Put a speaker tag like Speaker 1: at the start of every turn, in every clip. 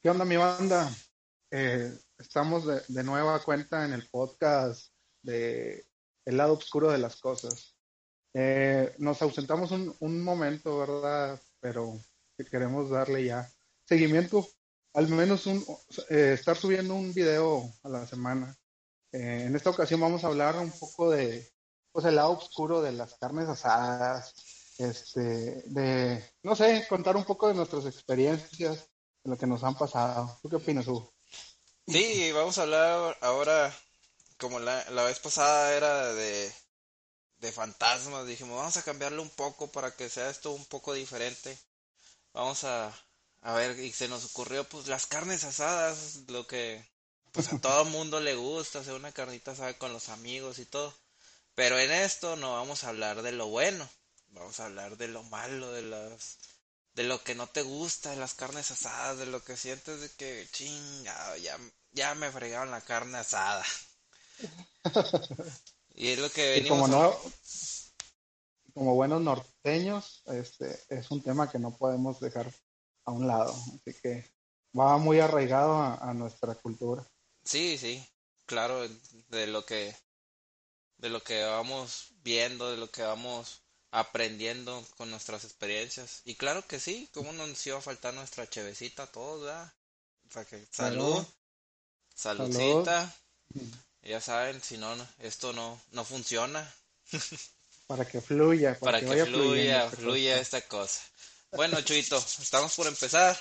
Speaker 1: ¿Qué onda mi banda? Eh, estamos de, de, nueva cuenta en el podcast de El lado oscuro de las cosas. Eh, nos ausentamos un, un, momento, ¿verdad? Pero queremos darle ya seguimiento, al menos un, eh, estar subiendo un video a la semana. En esta ocasión vamos a hablar un poco de pues, el lado oscuro de las carnes asadas, este, de, no sé, contar un poco de nuestras experiencias, de lo que nos han pasado. ¿Tú qué opinas, Hugo?
Speaker 2: Sí, vamos a hablar ahora, como la, la vez pasada era de, de fantasmas, dijimos, vamos a cambiarlo un poco para que sea esto un poco diferente. Vamos a, a ver, y se nos ocurrió pues las carnes asadas, lo que pues a todo mundo le gusta, hacer una carnita asada con los amigos y todo. Pero en esto no vamos a hablar de lo bueno, vamos a hablar de lo malo, de las de lo que no te gusta, de las carnes asadas, de lo que sientes de que chingado, ya, ya me fregaron la carne asada. y es lo que venimos
Speaker 1: como no, como buenos norteños, este es un tema que no podemos dejar a un lado, así que va muy arraigado a, a nuestra cultura.
Speaker 2: Sí, sí, claro, de lo que de lo que vamos viendo, de lo que vamos aprendiendo con nuestras experiencias. Y claro que sí, como nos iba a faltar nuestra chevecita a todos, ¿verdad? O sea que salud, saludcita. Ya saben, si no, esto no, no funciona.
Speaker 1: Para que fluya,
Speaker 2: para, que, fluya, fluya esta cosa. Bueno, Chuito, estamos por empezar.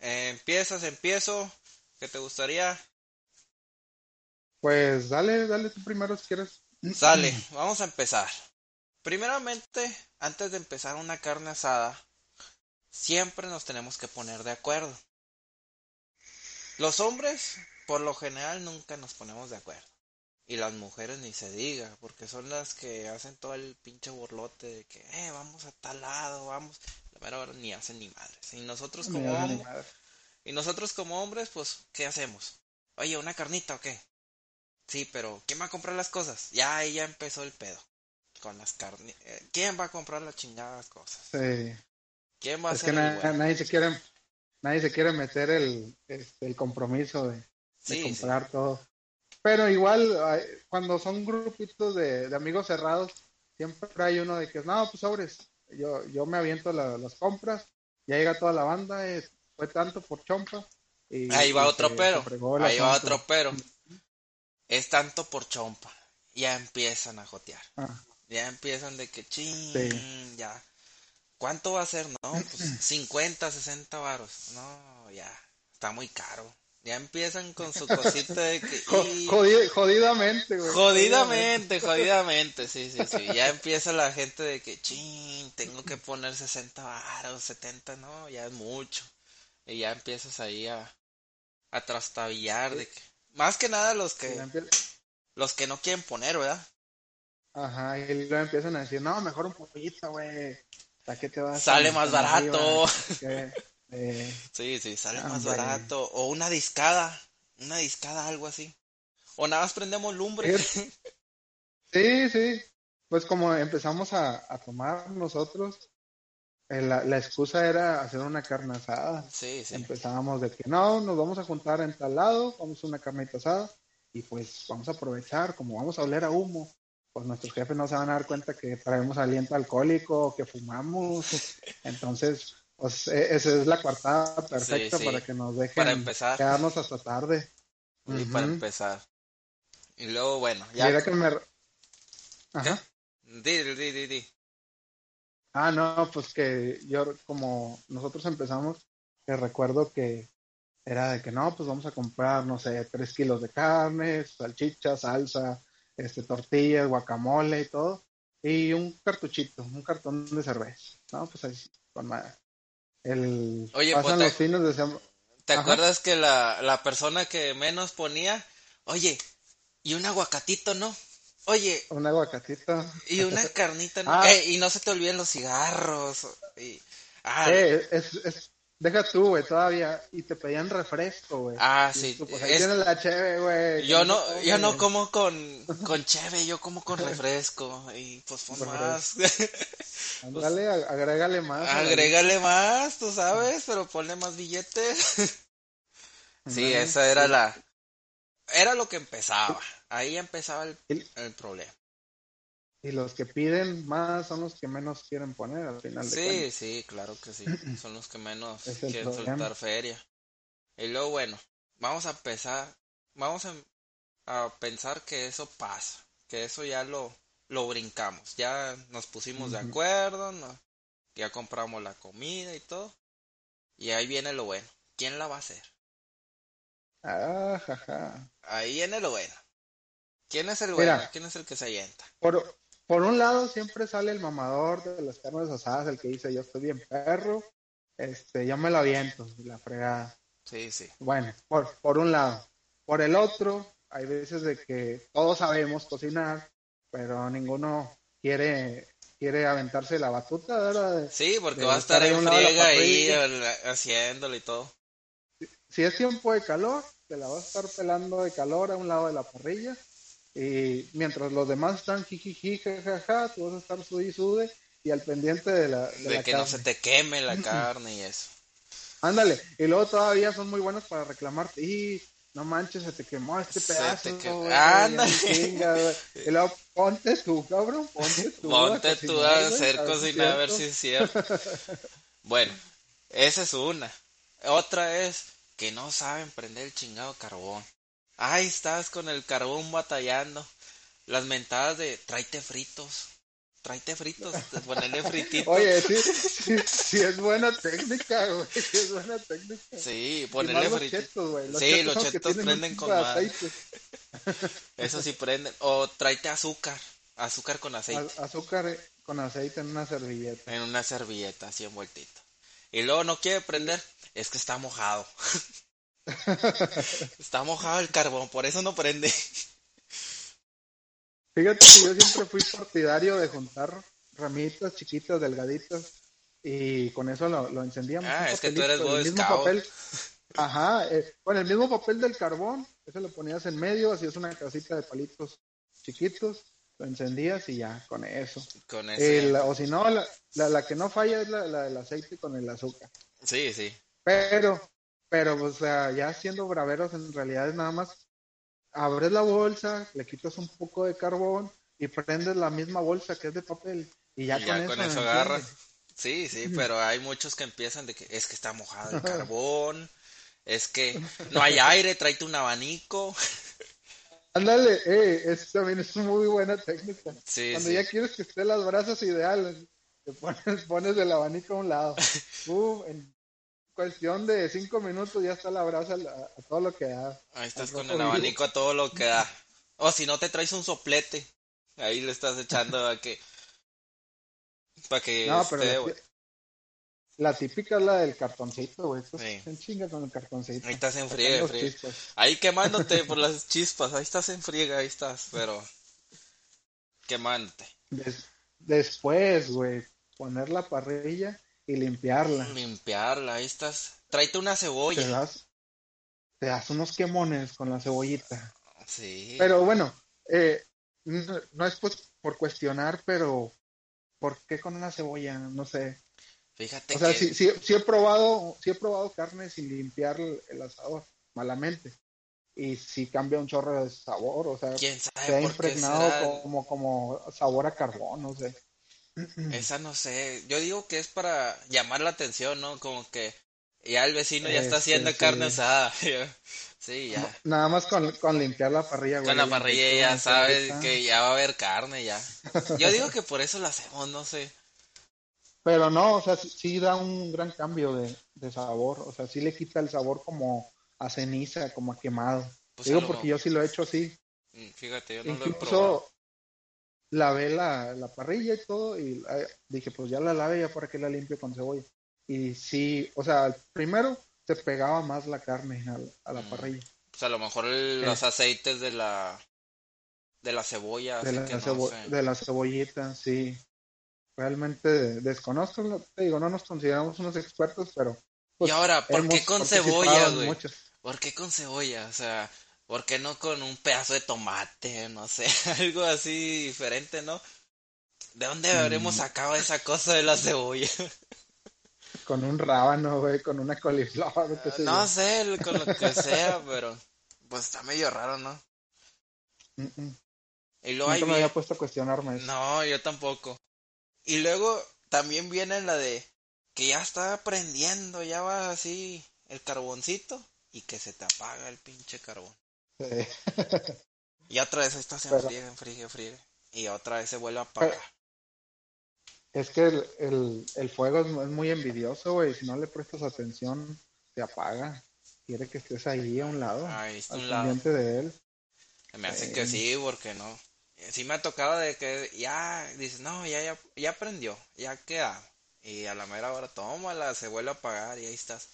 Speaker 2: Eh, empiezas, empiezo. ¿Qué te gustaría?
Speaker 1: Pues dale, dale tú primero si quieres.
Speaker 2: Sale, vamos a empezar. Primeramente, antes de empezar una carne asada, siempre nos tenemos que poner de acuerdo. Los hombres, por lo general, nunca nos ponemos de acuerdo. Y las mujeres ni se diga, porque son las que hacen todo el pinche borlote de que, eh, vamos a tal lado, vamos. La mera ni hacen ni madres. Y nosotros como hombres, y nosotros como hombres, pues, ¿qué hacemos? Oye, ¿una carnita o qué? Sí, pero ¿quién va a comprar las cosas? Ya ahí ya empezó el pedo. Con las carnes. Eh, ¿Quién va a comprar las chingadas cosas?
Speaker 1: Sí.
Speaker 2: ¿Quién va a
Speaker 1: es que na nadie se quiere nadie se quiere meter el, este, el compromiso de, de
Speaker 2: Sí,
Speaker 1: comprar todo. Pero igual, cuando son grupitos de, de amigos cerrados, siempre hay uno de que, no, pues sobres, yo, yo me aviento la- las compras, ya llega toda la banda, eh, fue tanto por chompa. Y,
Speaker 2: Ahí va otro
Speaker 1: se-
Speaker 2: pero.
Speaker 1: se
Speaker 2: Ahí va otro pero. Es tanto por chompa. Ya empiezan a jotear.
Speaker 1: Ah,
Speaker 2: Ya empiezan de que ching,
Speaker 1: Sí.
Speaker 2: ya. ¿Cuánto va a ser? No, pues 50, 60 varos. No, ya. Está muy caro. Ya empiezan con su cosita de que... y-
Speaker 1: jodi- jodidamente, güey.
Speaker 2: Jodidamente, jodidamente, sí, sí, sí. Ya empieza la gente de que, ching, tengo que poner 60 varos, 70, no, ya es mucho. Y ya empiezas ahí a, a trastabillar de que, más que nada los que, los que no quieren poner, ¿verdad?
Speaker 1: Ajá, y luego empiezan a decir, no, mejor un poquito, güey. ¿Para qué te vas?
Speaker 2: Sale
Speaker 1: tan-
Speaker 2: más barato.
Speaker 1: arriba? Eh,
Speaker 2: Sí, sí, sale más
Speaker 1: Hombre.
Speaker 2: barato. O una discada, una discada, algo así. O nada más prendemos lumbre.
Speaker 1: Sí, sí. Pues como empezamos a, a tomar nosotros, eh, la, la excusa era hacer una carne asada.
Speaker 2: Sí, sí.
Speaker 1: Empezábamos de que no, nos vamos a juntar en tal lado, vamos a una carnita asada y pues vamos a aprovechar, como vamos a oler a humo, pues nuestros jefes no se van a dar cuenta que traemos aliento alcohólico, que fumamos. Entonces, pues e- esa es la coartada perfecta
Speaker 2: sí.
Speaker 1: para que nos dejen
Speaker 2: Para empezar.
Speaker 1: quedarnos hasta tarde.
Speaker 2: Y para empezar. Y luego, bueno,
Speaker 1: Mira
Speaker 2: ya.
Speaker 1: que me... Ajá.
Speaker 2: Di, di, di, di, di.
Speaker 1: Ah, no, pues que yo como nosotros empezamos, que recuerdo que era de que no, pues vamos a comprar, no sé, tres kilos de carne, salchicha, salsa, este, tortillas, guacamole y todo, y un cartuchito, un cartón de cerveza, ¿no? Pues ahí, con madre. El,
Speaker 2: Oye,
Speaker 1: pasan
Speaker 2: pues, te-
Speaker 1: los fines de semana.
Speaker 2: ¿Te
Speaker 1: Ajá.
Speaker 2: acuerdas que la, la persona que menos ponía, oye, y un aguacatito, ¿no? Oye,
Speaker 1: Un aguacatito.
Speaker 2: y una carnita, ¿no?
Speaker 1: Ah.
Speaker 2: Eh, y no se te olviden los cigarros. Y, ah,
Speaker 1: Eh, es, es, deja tú, güey, todavía. Y te pedían refresco, güey.
Speaker 2: Ah,
Speaker 1: Y
Speaker 2: sí,
Speaker 1: tú, pues ahí
Speaker 2: es-
Speaker 1: tienes la cheve, güey.
Speaker 2: yo no, yo no como con, con cheve, yo como con refresco. Y pues pon
Speaker 1: Con
Speaker 2: más.
Speaker 1: Ándale, ag- agrégale más.
Speaker 2: Agrégale más, tú sabes, pero ponle más billetes. Sí, esa era la... Era lo que empezaba. Ahí empezaba el, el problema.
Speaker 1: Y los que piden más son los que menos quieren poner al final.
Speaker 2: Sí, sí, claro que sí. Son los que menos quieren soltar feria. Y luego, bueno, vamos a empezar, vamos a, pensar que eso pasa, que eso ya lo, lo brincamos. Ya nos pusimos de acuerdo, ya compramos la comida y todo. Y ahí viene lo bueno. ¿Quién la va a hacer?
Speaker 1: Ah, jaja.
Speaker 2: Ahí viene lo bueno. ¿Quién es el bueno? ¿Quién es el que se alienta?
Speaker 1: Por, por un lado siempre sale el mamador de las carnes asadas, el que dice yo estoy bien perro, este, yo me lo aviento, la fregada.
Speaker 2: Sí, sí.
Speaker 1: Bueno, por, por un lado. Por el otro, hay veces de que todos sabemos cocinar, pero ninguno quiere quiere aventarse la batuta, ¿verdad?
Speaker 2: sí, porque va a estar en friega ahí haciéndolo y todo.
Speaker 1: Si, es tiempo de calor, te la vas a estar pelando de calor a un lado de la parrilla y mientras los demás están jijiji, jajaja, tú vas a estar sude y sude y al pendiente de la
Speaker 2: De, que no se te queme la carne y eso.
Speaker 1: Ándale, y luego todavía son muy buenos para reclamarte. Y no manches, se te quemó este pedazo. Ándale. y luego ponte tú, cabrón, ponte tú.
Speaker 2: Ponte tú a hacer cocina a ver si es cierto. bueno, esa es una. Otra es que no saben prender el chingado carbón. Ahí estás con el carbón batallando. Las mentadas de tráete fritos. Tráete fritos, ponele frititos.
Speaker 1: Oye, sí, sí, sí, es buena técnica, güey. Sí, es buena técnica.
Speaker 2: Sí, ponele frititos. sí, los chetos prenden con más. Eso sí prenden. O tráete azúcar. Azúcar con aceite.
Speaker 1: azúcar eh, con aceite en una servilleta.
Speaker 2: En una servilleta, así envueltito. Y luego no quiere prender. Es que está mojado. Está mojado el carbón, por eso no prende.
Speaker 1: Fíjate que yo siempre fui partidario de juntar ramitas chiquitas, delgaditas, y con eso lo, lo encendíamos.
Speaker 2: Ah, es que tú eres el
Speaker 1: mismo papel. Ajá, eh, con el mismo papel del carbón, eso lo ponías en medio, así es una casita de palitos chiquitos, lo encendías y ya, con eso.
Speaker 2: Con eso.
Speaker 1: o si no, la, la, que no falla es la, la del aceite con el azúcar.
Speaker 2: Sí, sí.
Speaker 1: Pero pero, o sea, ya siendo braveros, en realidad es nada más abres la bolsa, le quitas un poco de carbón y prendes la misma bolsa que es de papel. Y ya, con, eso, agarra.
Speaker 2: Sí, sí, pero hay muchos que empiezan de que es que está mojado el carbón, es que no hay aire, tráete un abanico.
Speaker 1: Ándale, eh, eso también es muy buena técnica. Cuando ya quieres que esté las brasas ideales, te pones, pones el abanico a un lado. Uh, en cuestión de cinco minutos ya está la brasa a, todo lo que da.
Speaker 2: Ahí estás con el abanico a todo lo que da. O si no te traes un soplete, ahí le estás echando a que para que no, pero
Speaker 1: la, típica es la del cartoncito, güey. Sí. En chinga con el cartoncito.
Speaker 2: Ahí estás en friega, Ahí quemándote por las chispas, ahí estás en friega, ahí estás, pero quemándote.
Speaker 1: después, güey, poner la parrilla y limpiarla.
Speaker 2: Limpiarla, ahí estás. Tráete una cebolla.
Speaker 1: Te das, te das unos quemones con la cebollita.
Speaker 2: Sí.
Speaker 1: Pero bueno, eh, no, es pues por cuestionar, pero ¿por qué con una cebolla? No sé.
Speaker 2: Fíjate
Speaker 1: o sea, que... sí, sí, he probado, sí he probado carne sin limpiar el, asador, malamente. Y sí cambia un chorro de sabor, o sea,
Speaker 2: se
Speaker 1: ha impregnado como, como sabor a carbón, no sé.
Speaker 2: Esa no sé, yo digo que es para llamar la atención, ¿no? Como que ya el vecino ya está haciendo este, carne asada. sí, ya.
Speaker 1: Nada más con, limpiar la parrilla,
Speaker 2: Con la parrilla ya sabes que ya va a haber carne ya. Yo digo que por eso lo hacemos, no sé.
Speaker 1: Pero no, o sea, sí, da un gran cambio de, sabor, o sea, sí le quita el sabor como a ceniza, como a quemado. Pues digo porque yo sí lo he hecho así.
Speaker 2: Mm, fíjate, yo no lo he probado
Speaker 1: lavé la, la parrilla y todo y eh, dije, pues ya la lave ya para que la limpio con cebolla. Y sí, o sea, primero se pegaba más la carne a, la mm. parrilla.
Speaker 2: Pues a lo mejor los aceites de la de la cebolla.
Speaker 1: De, la, de la cebollita, sí. Realmente desconozco, te digo, no nos consideramos unos expertos, pero...
Speaker 2: Pues, y ahora, ¿por qué con cebolla, güey? ¿Por qué con cebolla? O sea, ¿Por qué no con un pedazo de tomate? No sé, algo así diferente, ¿no? ¿De dónde habremos mm. sacado esa cosa de la cebolla?
Speaker 1: Con un rábano, güey, con una coliflor. qué sé
Speaker 2: no
Speaker 1: yo.
Speaker 2: sé, con lo que sea, pero pues está medio raro, ¿no? Y luego
Speaker 1: me había puesto a cuestionarme eso.
Speaker 2: No, yo tampoco. Y luego también viene la de que ya está prendiendo, ya va así el carboncito y que se te apaga el pinche carbón.
Speaker 1: Sí.
Speaker 2: Y otra vez ahí está se enfríe, enfríe, enfríe. Y otra vez se vuelve a apagar.
Speaker 1: Es que el, el, el fuego es, es muy envidioso, güey. Si no le prestas atención, se apaga. Quiere que estés ahí a un lado,
Speaker 2: Ahí está
Speaker 1: al
Speaker 2: un lado.
Speaker 1: de él.
Speaker 2: Me hace
Speaker 1: Eh.
Speaker 2: que sí, porque no. Sí me ha tocado de que ya dices, no, ya, ya, ya prendió, ya queda. Y a la mera hora, tómala, se vuelve a apagar y ahí estás.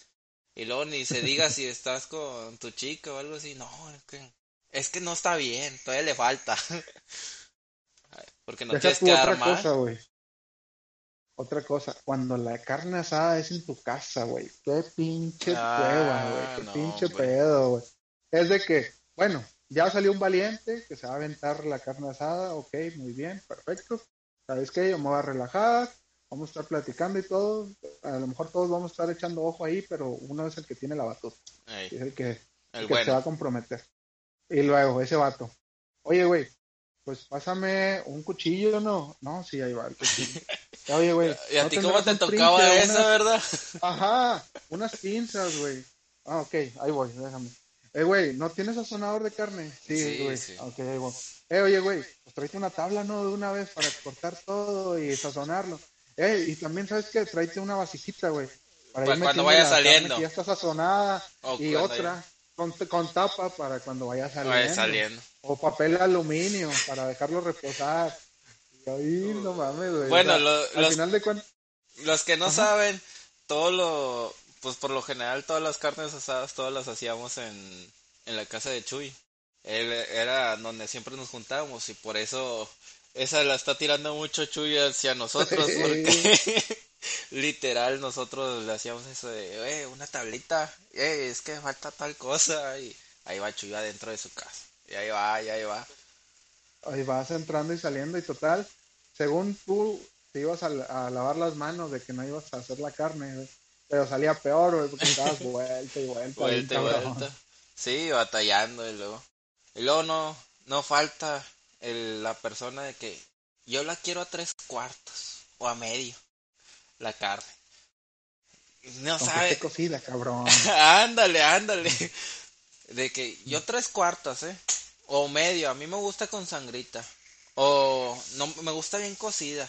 Speaker 2: Y luego ni se diga si estás con tu chica o algo así, no, es que, es que no está bien, todavía le falta. Porque no
Speaker 1: Deja tú
Speaker 2: quedar
Speaker 1: otra cosa, güey. Otra cosa, cuando la carne asada es en tu casa, güey. Qué pinche
Speaker 2: Ah,
Speaker 1: cueva, güey. Qué
Speaker 2: no,
Speaker 1: pinche pedo, güey. Es de que, bueno, ya salió un valiente que se va a aventar la carne asada. Ok, muy bien, perfecto. ¿Sabes qué? Yo me voy a relajar. Vamos a estar platicando y todo. A lo mejor todos vamos a estar echando ojo ahí, pero uno es el que tiene la batuta.
Speaker 2: Ey,
Speaker 1: Es el que,
Speaker 2: el
Speaker 1: el que se va a comprometer. Y luego, ese vato. Oye, güey, pues pásame un cuchillo, ¿no? No, sí, ahí va el cuchillo. Oye, güey.
Speaker 2: ¿Y a
Speaker 1: ¿no
Speaker 2: ti cómo te tocaba
Speaker 1: unas-
Speaker 2: verdad?
Speaker 1: Ajá, unas pinzas, güey. Ah, ok, ahí voy, déjame. Eh, güey, ¿no tienes sazonador de carne? Sí,
Speaker 2: Sí,
Speaker 1: güey.
Speaker 2: sí.
Speaker 1: Ok, ahí voy. Eh, oye, güey, pues tráete una tabla, ¿no? De una vez para cortar todo y sazonarlo. Eh, y también, ¿sabes qué? Tráete una vasijita, güey.
Speaker 2: Para
Speaker 1: ir
Speaker 2: cuando vaya saliendo.
Speaker 1: que ya está sazonada. Y otra con, con tapa para cuando vaya saliendo.
Speaker 2: Vaya saliendo.
Speaker 1: O papel aluminio para dejarlo reposar. Y ahí, no mames, güey.
Speaker 2: Bueno,
Speaker 1: O sea,
Speaker 2: lo-
Speaker 1: al
Speaker 2: los-
Speaker 1: final de cuentas,
Speaker 2: Los que no
Speaker 1: Ajá.
Speaker 2: saben, todo lo, pues por lo general todas las carnes asadas, todas las hacíamos en, en la casa de Chuy. Él era donde siempre nos juntábamos y por eso esa la está tirando mucho Chuy hacia nosotros porque literal nosotros le hacíamos eso de, eh, una tablita, eh, es que falta tal cosa y ahí va Chuy adentro de su casa. Y ahí va, y ahí va.
Speaker 1: ahí vas entrando y saliendo y total, según tú te ibas a, a lavar las manos de que no ibas a hacer la carne. Pero salía peor, porque estabas vuelta y vuelta.
Speaker 2: y vuelta. Sí, batallando y luego. Y luego no, no falta el, la persona de que yo la quiero a tres cuartos o a medio, la carne. No
Speaker 1: Aunque
Speaker 2: sabe.
Speaker 1: esté cocida, cabrón.
Speaker 2: ándale, ándale. De que yo tres cuartos, ¿eh? O medio, a mí me gusta con sangrita. O no me gusta bien cocida.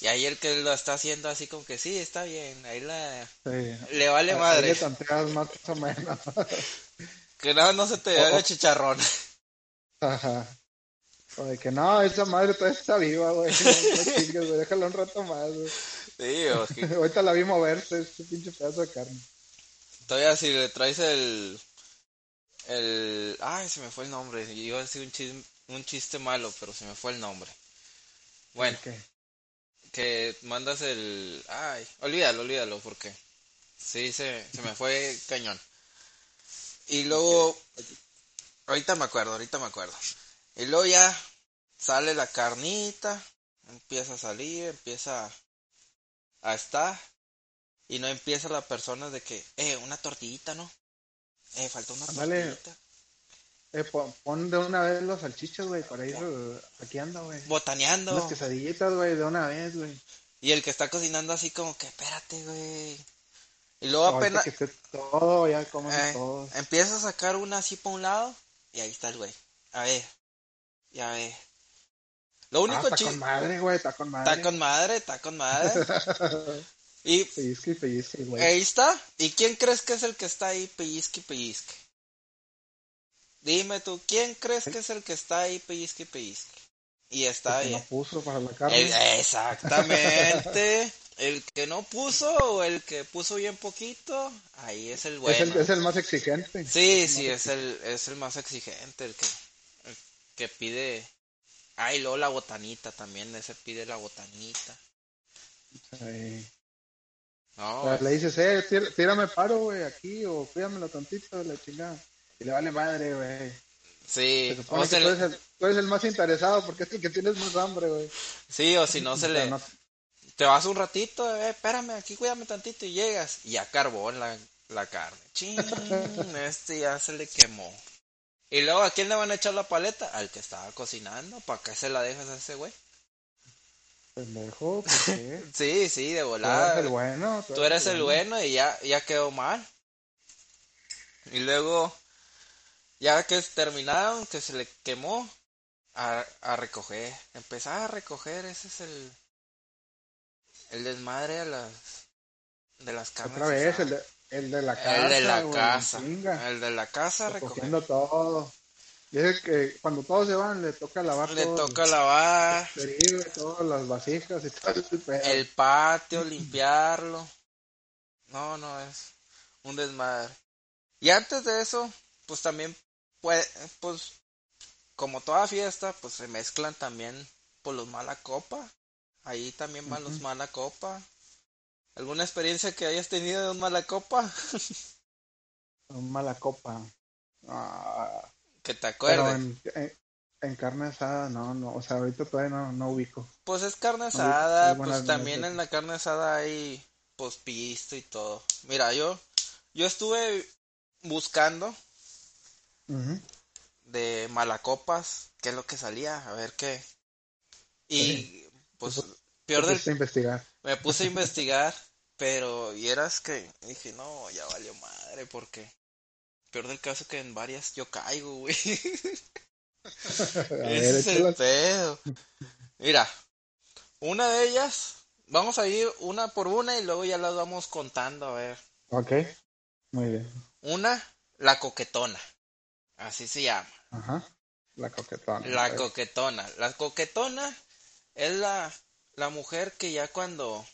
Speaker 2: Y ahí el que lo está haciendo así como que sí, está bien, ahí la
Speaker 1: Sí.
Speaker 2: le vale
Speaker 1: Ahí
Speaker 2: madre.
Speaker 1: le tanteas más o menos.
Speaker 2: Que no, no se te haga
Speaker 1: o-
Speaker 2: chicharrón.
Speaker 1: Ajá. O de que no, esa madre todavía está viva, güey. No, chingues, güey. Déjala un rato más, güey.
Speaker 2: Sí, o que
Speaker 1: Ahorita la vi moverse, ese pinche pedazo de carne.
Speaker 2: todavía si le traes el el ay, se me fue el nombre. Iba a decir un chiste, un chiste malo, pero se me fue el nombre. Bueno,
Speaker 1: Ok.
Speaker 2: que mandas el ay, olvídalo, olvídalo porque sí se se me fue cañón. Y luego ahorita me acuerdo, ahorita me acuerdo. Y luego ya sale la carnita, empieza a salir, empieza a estar y no empieza la persona de que, eh, una tortillita, ¿no? Eh, falta una tortillita.
Speaker 1: Eh, pon, pon de una vez los salchichas, güey, para ir eh, aquí anda, güey.
Speaker 2: Botaneando.
Speaker 1: Unas quesadillitas, güey, de una vez, güey.
Speaker 2: Y el que está cocinando así como que, espérate, güey. Y luego
Speaker 1: Ahorita
Speaker 2: apenas
Speaker 1: que esté todo, ya comen
Speaker 2: eh,
Speaker 1: todos.
Speaker 2: empieza a sacar una así por un lado y ahí está el güey. A ver, ya ver. Lo
Speaker 1: Ah,
Speaker 2: único
Speaker 1: está
Speaker 2: chido...
Speaker 1: con madre, güey, está con madre.
Speaker 2: Está con madre, está con madre. y
Speaker 1: pellizque, güey.
Speaker 2: ahí está. ¿Y quién crees que es el que está ahí pellizque y pellizque? Dime tú, ¿quién crees que es el que está ahí pellizque y pellizque? Y está
Speaker 1: El que
Speaker 2: ahí.
Speaker 1: no puso para la carne.
Speaker 2: Exactamente. El que no puso o el que puso bien poquito, ahí es el
Speaker 1: es,
Speaker 2: bueno.
Speaker 1: el, es el más exigente.
Speaker 2: Sí, sí, es el, es el más exigente, el que, que pide... Ay, luego la botanita también, ese pide la botanita.
Speaker 1: Sí.
Speaker 2: No,
Speaker 1: O sea, le dices, eh, tír- tírame paro, güey, aquí, o cuídamelo tantito de la chingada. Y le vale madre, güey.
Speaker 2: sí, o se
Speaker 1: tú eres, el, tú eres el más interesado porque es el que tienes más hambre, güey.
Speaker 2: sí, o si no se le,
Speaker 1: no-
Speaker 2: te vas un ratito, eh, espérame, aquí cuídame tantito y llegas. Y ya carbón la, la carne. Ching, este ya se le quemó. Y luego, ¿a quién le van a echar la paleta? Al que estaba cocinando. ¿Para qué se la dejas a ese güey?
Speaker 1: Pendejo, ¿por qué?
Speaker 2: Sí, sí, de
Speaker 1: Tú
Speaker 2: volada.
Speaker 1: eres el bueno.
Speaker 2: Tú eres el bueno y ya, ya quedó mal. Y luego, ya que terminaron, que se le quemó, a, a recoger. Empezar a recoger, ese es el, el desmadre de las, de las carnes.
Speaker 1: Otra vez, el de, el de la casa.
Speaker 2: el de la
Speaker 1: güey,
Speaker 2: casa.
Speaker 1: chinga,
Speaker 2: El de la casa
Speaker 1: recogiendo todo. Dice que cuando todos se van, le toca lavar
Speaker 2: Le
Speaker 1: todo.
Speaker 2: toca lavar
Speaker 1: todas las vasijas y todo el pedo.
Speaker 2: el patio, limpiarlo. No, no, es un desmadre. Y antes de eso, pues también pues como toda fiesta, pues se mezclan también por los mala copa. Ahí también van los mala copa. ¿Alguna experiencia que hayas tenido de un mala copa?
Speaker 1: Un mala copa. Ah,
Speaker 2: que te acuerdes.
Speaker 1: en, en, en carne asada, no, no. O sea, ahorita todavía no, no ubico.
Speaker 2: Pues es carne asada, pues también en la carne asada hay pues pisto y todo. Mira, yo yo estuve buscando
Speaker 1: Ujú.
Speaker 2: de malacopas, qué es lo que salía, a ver qué. Y pues peor
Speaker 1: Te
Speaker 2: del
Speaker 1: pusiste a investigar.
Speaker 2: Me puse a investigar, pero y eras que dije, no, ya valió madre porque peor del caso que en varias yo caigo, güey. Ese es el pedo. Mira, una de ellas, vamos a ir una por una y luego ya las vamos contando, a ver.
Speaker 1: Ok. Muy bien.
Speaker 2: Una, la coquetona. Así se llama.
Speaker 1: Ajá. La coquetona.
Speaker 2: La coquetona. La coquetona es la, la mujer que ya cuando,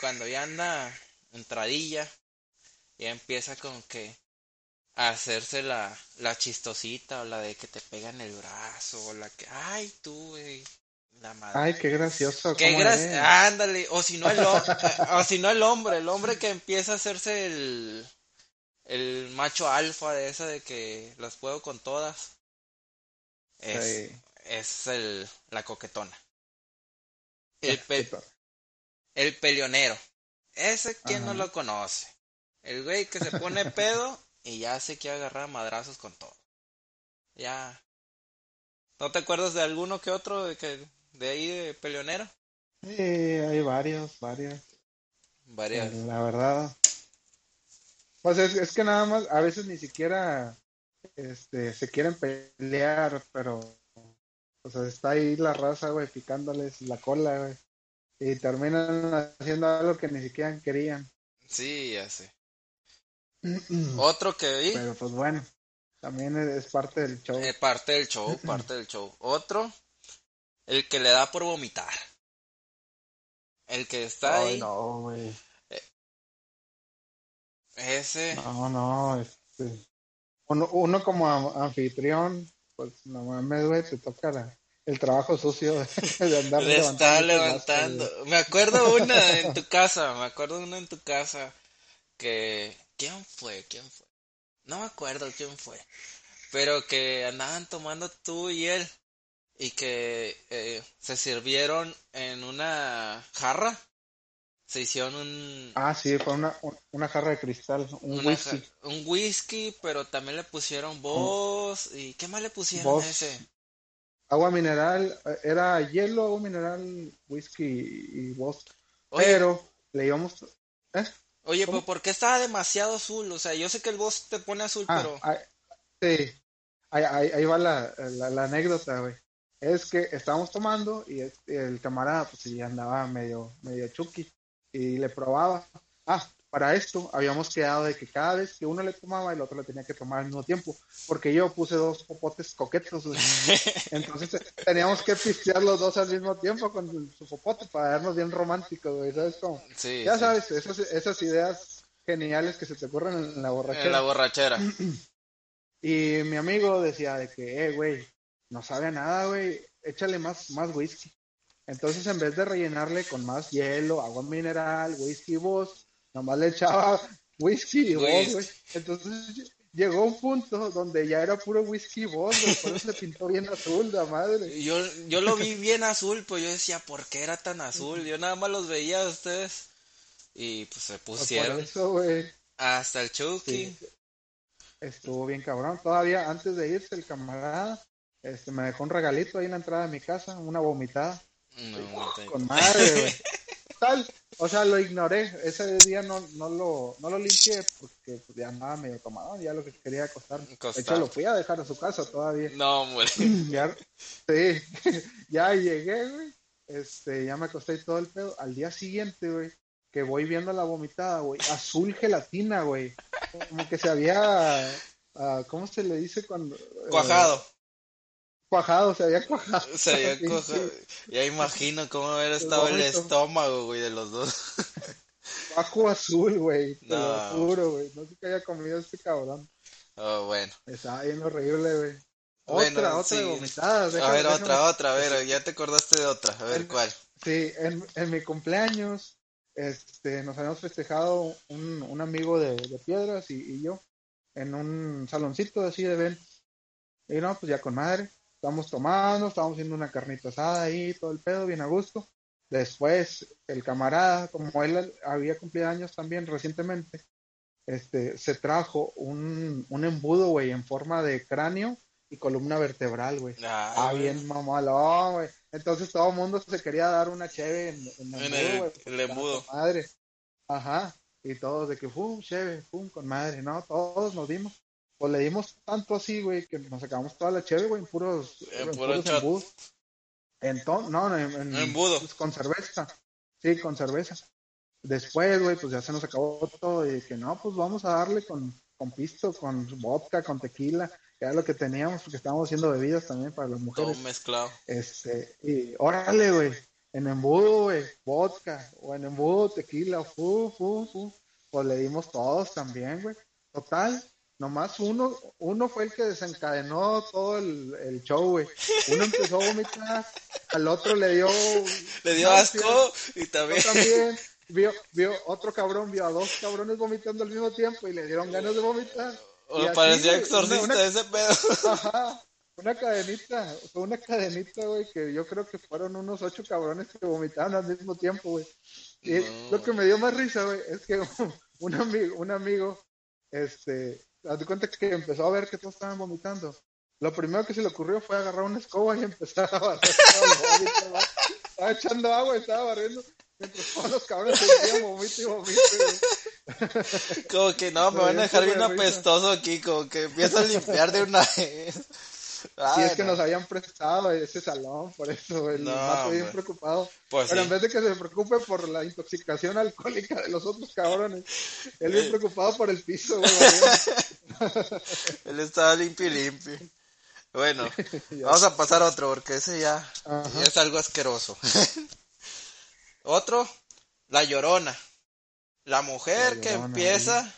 Speaker 2: cuando ya anda entradilla, ya empieza con que a hacerse la, la chistosita o la de que te pega en el brazo o la que, ay tú, güey, la madre.
Speaker 1: Ay, qué gracioso.
Speaker 2: Qué
Speaker 1: ¿cómo
Speaker 2: gracia, ándale, o si no el o si no el hombre, el hombre que empieza a hacerse el el macho alfa de esa de que las puedo con todas. Es,
Speaker 1: Sí.
Speaker 2: es el la coquetona. El pe- el peleonero. Ese quién no lo conoce. El güey que se pone pedo y ya se quiere agarrar madrazos con todo. Ya. ¿No te acuerdas de alguno que otro de que de ahí de peleonero?
Speaker 1: Sí, hay varios, varios.
Speaker 2: Varias.
Speaker 1: La verdad. Pues es, es que nada más, a veces ni siquiera este, se quieren pelear, pero o sea, está ahí la raza, güey, picándoles la cola, güey. Y terminan haciendo algo que ni siquiera querían.
Speaker 2: Sí, ya sé. Otro que vi,
Speaker 1: Pero pues bueno, también es, parte del show.
Speaker 2: eh, parte del show, parte del show. Otro, el que le da por vomitar. El que está
Speaker 1: Ay,
Speaker 2: ahí,
Speaker 1: no, güey.
Speaker 2: ese,
Speaker 1: No, no, este. Uno, uno como anfitrión, pues no mames, güey, te toca la- el trabajo sucio de, andar
Speaker 2: le está
Speaker 1: levantando
Speaker 2: levantando.
Speaker 1: lastre,
Speaker 2: Me acuerdo una en tu casa, me acuerdo una en tu casa que... ¿Quién fue? ¿Quién fue? No me acuerdo quién fue. Pero que andaban tomando tú y él y que eh, se sirvieron en una jarra. Se hicieron un...
Speaker 1: Ah, sí, fue una, un- una jarra de cristal, un
Speaker 2: una
Speaker 1: whisky.
Speaker 2: ja- un whisky, pero también le pusieron voz y ¿qué más le pusieron a ese?
Speaker 1: Agua mineral, era hielo, agua mineral, whisky y voz. Pero le íbamos. ¿Eh?
Speaker 2: oye,
Speaker 1: ¿cómo?
Speaker 2: pero ¿por qué estaba demasiado azul? O sea, yo sé que el voz te pone azul,
Speaker 1: Ah,
Speaker 2: pero
Speaker 1: ahí, sí. Ahí, ahí, ahí va la, la, la anécdota, güey. Es que estábamos tomando y el, el camarada, pues sí, andaba medio, medio chucky y le probaba. Ah, para esto habíamos quedado de que cada vez que uno le tomaba, el otro le tenía que tomar al mismo tiempo, porque yo puse dos popotes coquetos. Entonces teníamos que pistear los dos al mismo tiempo con su popote para darnos bien románticos, güey, ¿sabes cómo?
Speaker 2: sí,
Speaker 1: Ya
Speaker 2: sí.
Speaker 1: sabes, esas, esas ideas geniales que se te ocurren en la borrachera.
Speaker 2: En la borrachera.
Speaker 1: Y mi amigo decía de que, eh, güey, no sabe a nada, güey, échale más, más whisky. Entonces, en vez de rellenarle con más hielo, agua mineral, whisky y voz, nomás le echaba whisky y
Speaker 2: Whisky.
Speaker 1: güey. Entonces, llegó un punto donde ya era puro whisky boss, por eso se pintó bien azul, la madre.
Speaker 2: Yo, yo lo vi bien azul, pues yo decía, ¿por qué era tan azul? Yo nada más los veía a ustedes y pues se pusieron.
Speaker 1: Por eso, güey.
Speaker 2: Hasta el Chucky.
Speaker 1: Estuvo bien cabrón. Todavía antes de irse el camarada, este, me dejó un regalito ahí en la entrada de mi casa, una vomitada. Con madre, güey. Tal, o sea, lo ignoré. Ese día no, no, lo, no lo limpié porque pues, ya andaba medio tomado, ya lo que quería acostarme. De hecho, lo fui a dejar a su casa todavía.
Speaker 2: No, güey.
Speaker 1: Ya, sí, ya llegué, güey. Este, ya me acosté y todo el pedo. Al día siguiente, güey, que voy viendo la vomitada, güey, azul gelatina, güey. Como que se había, uh, ¿cómo se le dice cuando?
Speaker 2: Cuajado. Eh,
Speaker 1: cuajado, se había cuajado.
Speaker 2: Se había cuajado. Ya imagino cómo hubiera estado el, estómago, güey, de los dos.
Speaker 1: Bajo azul, güey, te no. lo juro, güey. No sé qué haya comido este cabrón.
Speaker 2: Oh, bueno.
Speaker 1: Estaba bien horrible, güey. Otra, otra sí. vomitada.
Speaker 2: a ver, otra, otra, a ver, ya te acordaste de otra, a ver cuál.
Speaker 1: Sí, en, en mi cumpleaños, este, nos habíamos festejado un, un amigo de, de Piedras y, y, yo en un saloncito así de eventos. Y no, pues ya con madre, estábamos tomando, estábamos haciendo una carnita asada ahí, todo el pedo, bien a gusto. Después, el camarada, como él había cumplido años también recientemente, este, se trajo un, un embudo, güey, en forma de cráneo y columna vertebral, güey. Ah, ah bien mamalón, güey. Entonces todo el mundo se quería dar una cheve en, en,
Speaker 2: en el, el, embudo.
Speaker 1: Madre. Ajá. Y todos de que, pum, cheve, pum, con madre. No, todos nos dimos. Pues le dimos tanto así, güey, que nos sacamos toda la cheve, güey, en puros,
Speaker 2: en, en puros embudos.
Speaker 1: Entonces, no, en, en
Speaker 2: embudo.
Speaker 1: Pues, con cerveza. Sí, con cerveza. Después, güey, pues ya se nos acabó todo y que no, pues vamos a darle con, con pisto, con vodka, con tequila era lo que teníamos, porque estábamos haciendo bebidas también para las mujeres.
Speaker 2: Todo mezclado.
Speaker 1: Este, y órale, güey, en embudo, güey, vodka, o en embudo, tequila, fu, fu, fu. Pues le dimos todos también, güey. Total, nomás uno, uno fue el que desencadenó todo el, el show, güey. Uno empezó a vomitar, al otro le dio...
Speaker 2: Le dio asco y también...
Speaker 1: también vio, vio, otro cabrón, vio a dos cabrones vomitando al mismo tiempo y le dieron ganas de vomitar
Speaker 2: o parecía exorcista una, una, ese pedo.
Speaker 1: Ajá, una cadenita, fue una cadenita, güey, que yo creo que fueron unos ocho cabrones que vomitaron al mismo tiempo, güey. Y no. lo que me dio más risa, güey, es que un amigo, un amigo, este, te cuenta que empezó a ver que todos estaban vomitando. Lo primero que se le ocurrió fue agarrar una escoba y empezar a barrer Estaba echando agua, estaba barriendo. Mientras todos los cabrones se vomito y vomito,
Speaker 2: Como que no, me van a dejar bien apestoso aquí, como que empiezo a limpiar de una vez.
Speaker 1: Ay, es que no. nos habían prestado ese salón, por eso el no, mato bien preocupado.
Speaker 2: Pues
Speaker 1: Pero
Speaker 2: sí.
Speaker 1: en vez de que se preocupe por la intoxicación alcohólica de los otros cabrones, él bien preocupado por el piso, güey.
Speaker 2: él estaba limpio y limpio. Bueno, vamos a pasar a otro porque ese ya, ya es algo asqueroso. otro, la llorona. La mujer que empieza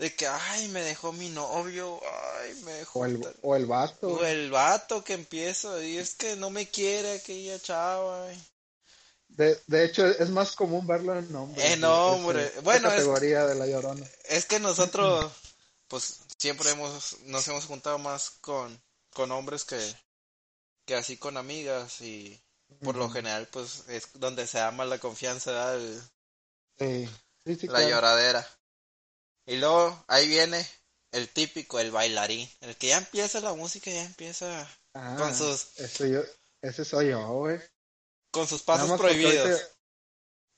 Speaker 2: de que, ay, me dejó mi novio, ay, me dejó...
Speaker 1: O el, o el vato.
Speaker 2: O el vato que empieza, y es que no me quiere aquella chava.
Speaker 1: De, de hecho, es más común verlo en nombre.
Speaker 2: En nombre.
Speaker 1: Este,
Speaker 2: bueno,
Speaker 1: categoría
Speaker 2: es,
Speaker 1: de la llorona.
Speaker 2: Es que nosotros, pues, siempre hemos, nos hemos juntado más con, con hombres que, que así con amigas, y por lo general, pues, es donde se ama la confianza, el,
Speaker 1: sí. Sí, sí,
Speaker 2: la claro. lloradera. Y luego ahí viene el típico, el bailarín. El que ya empieza la música, ya empieza
Speaker 1: ah,
Speaker 2: con sus...
Speaker 1: Ese, yo, ese soy yo, güey.
Speaker 2: Con sus pasos prohibidos.
Speaker 1: Ahorita,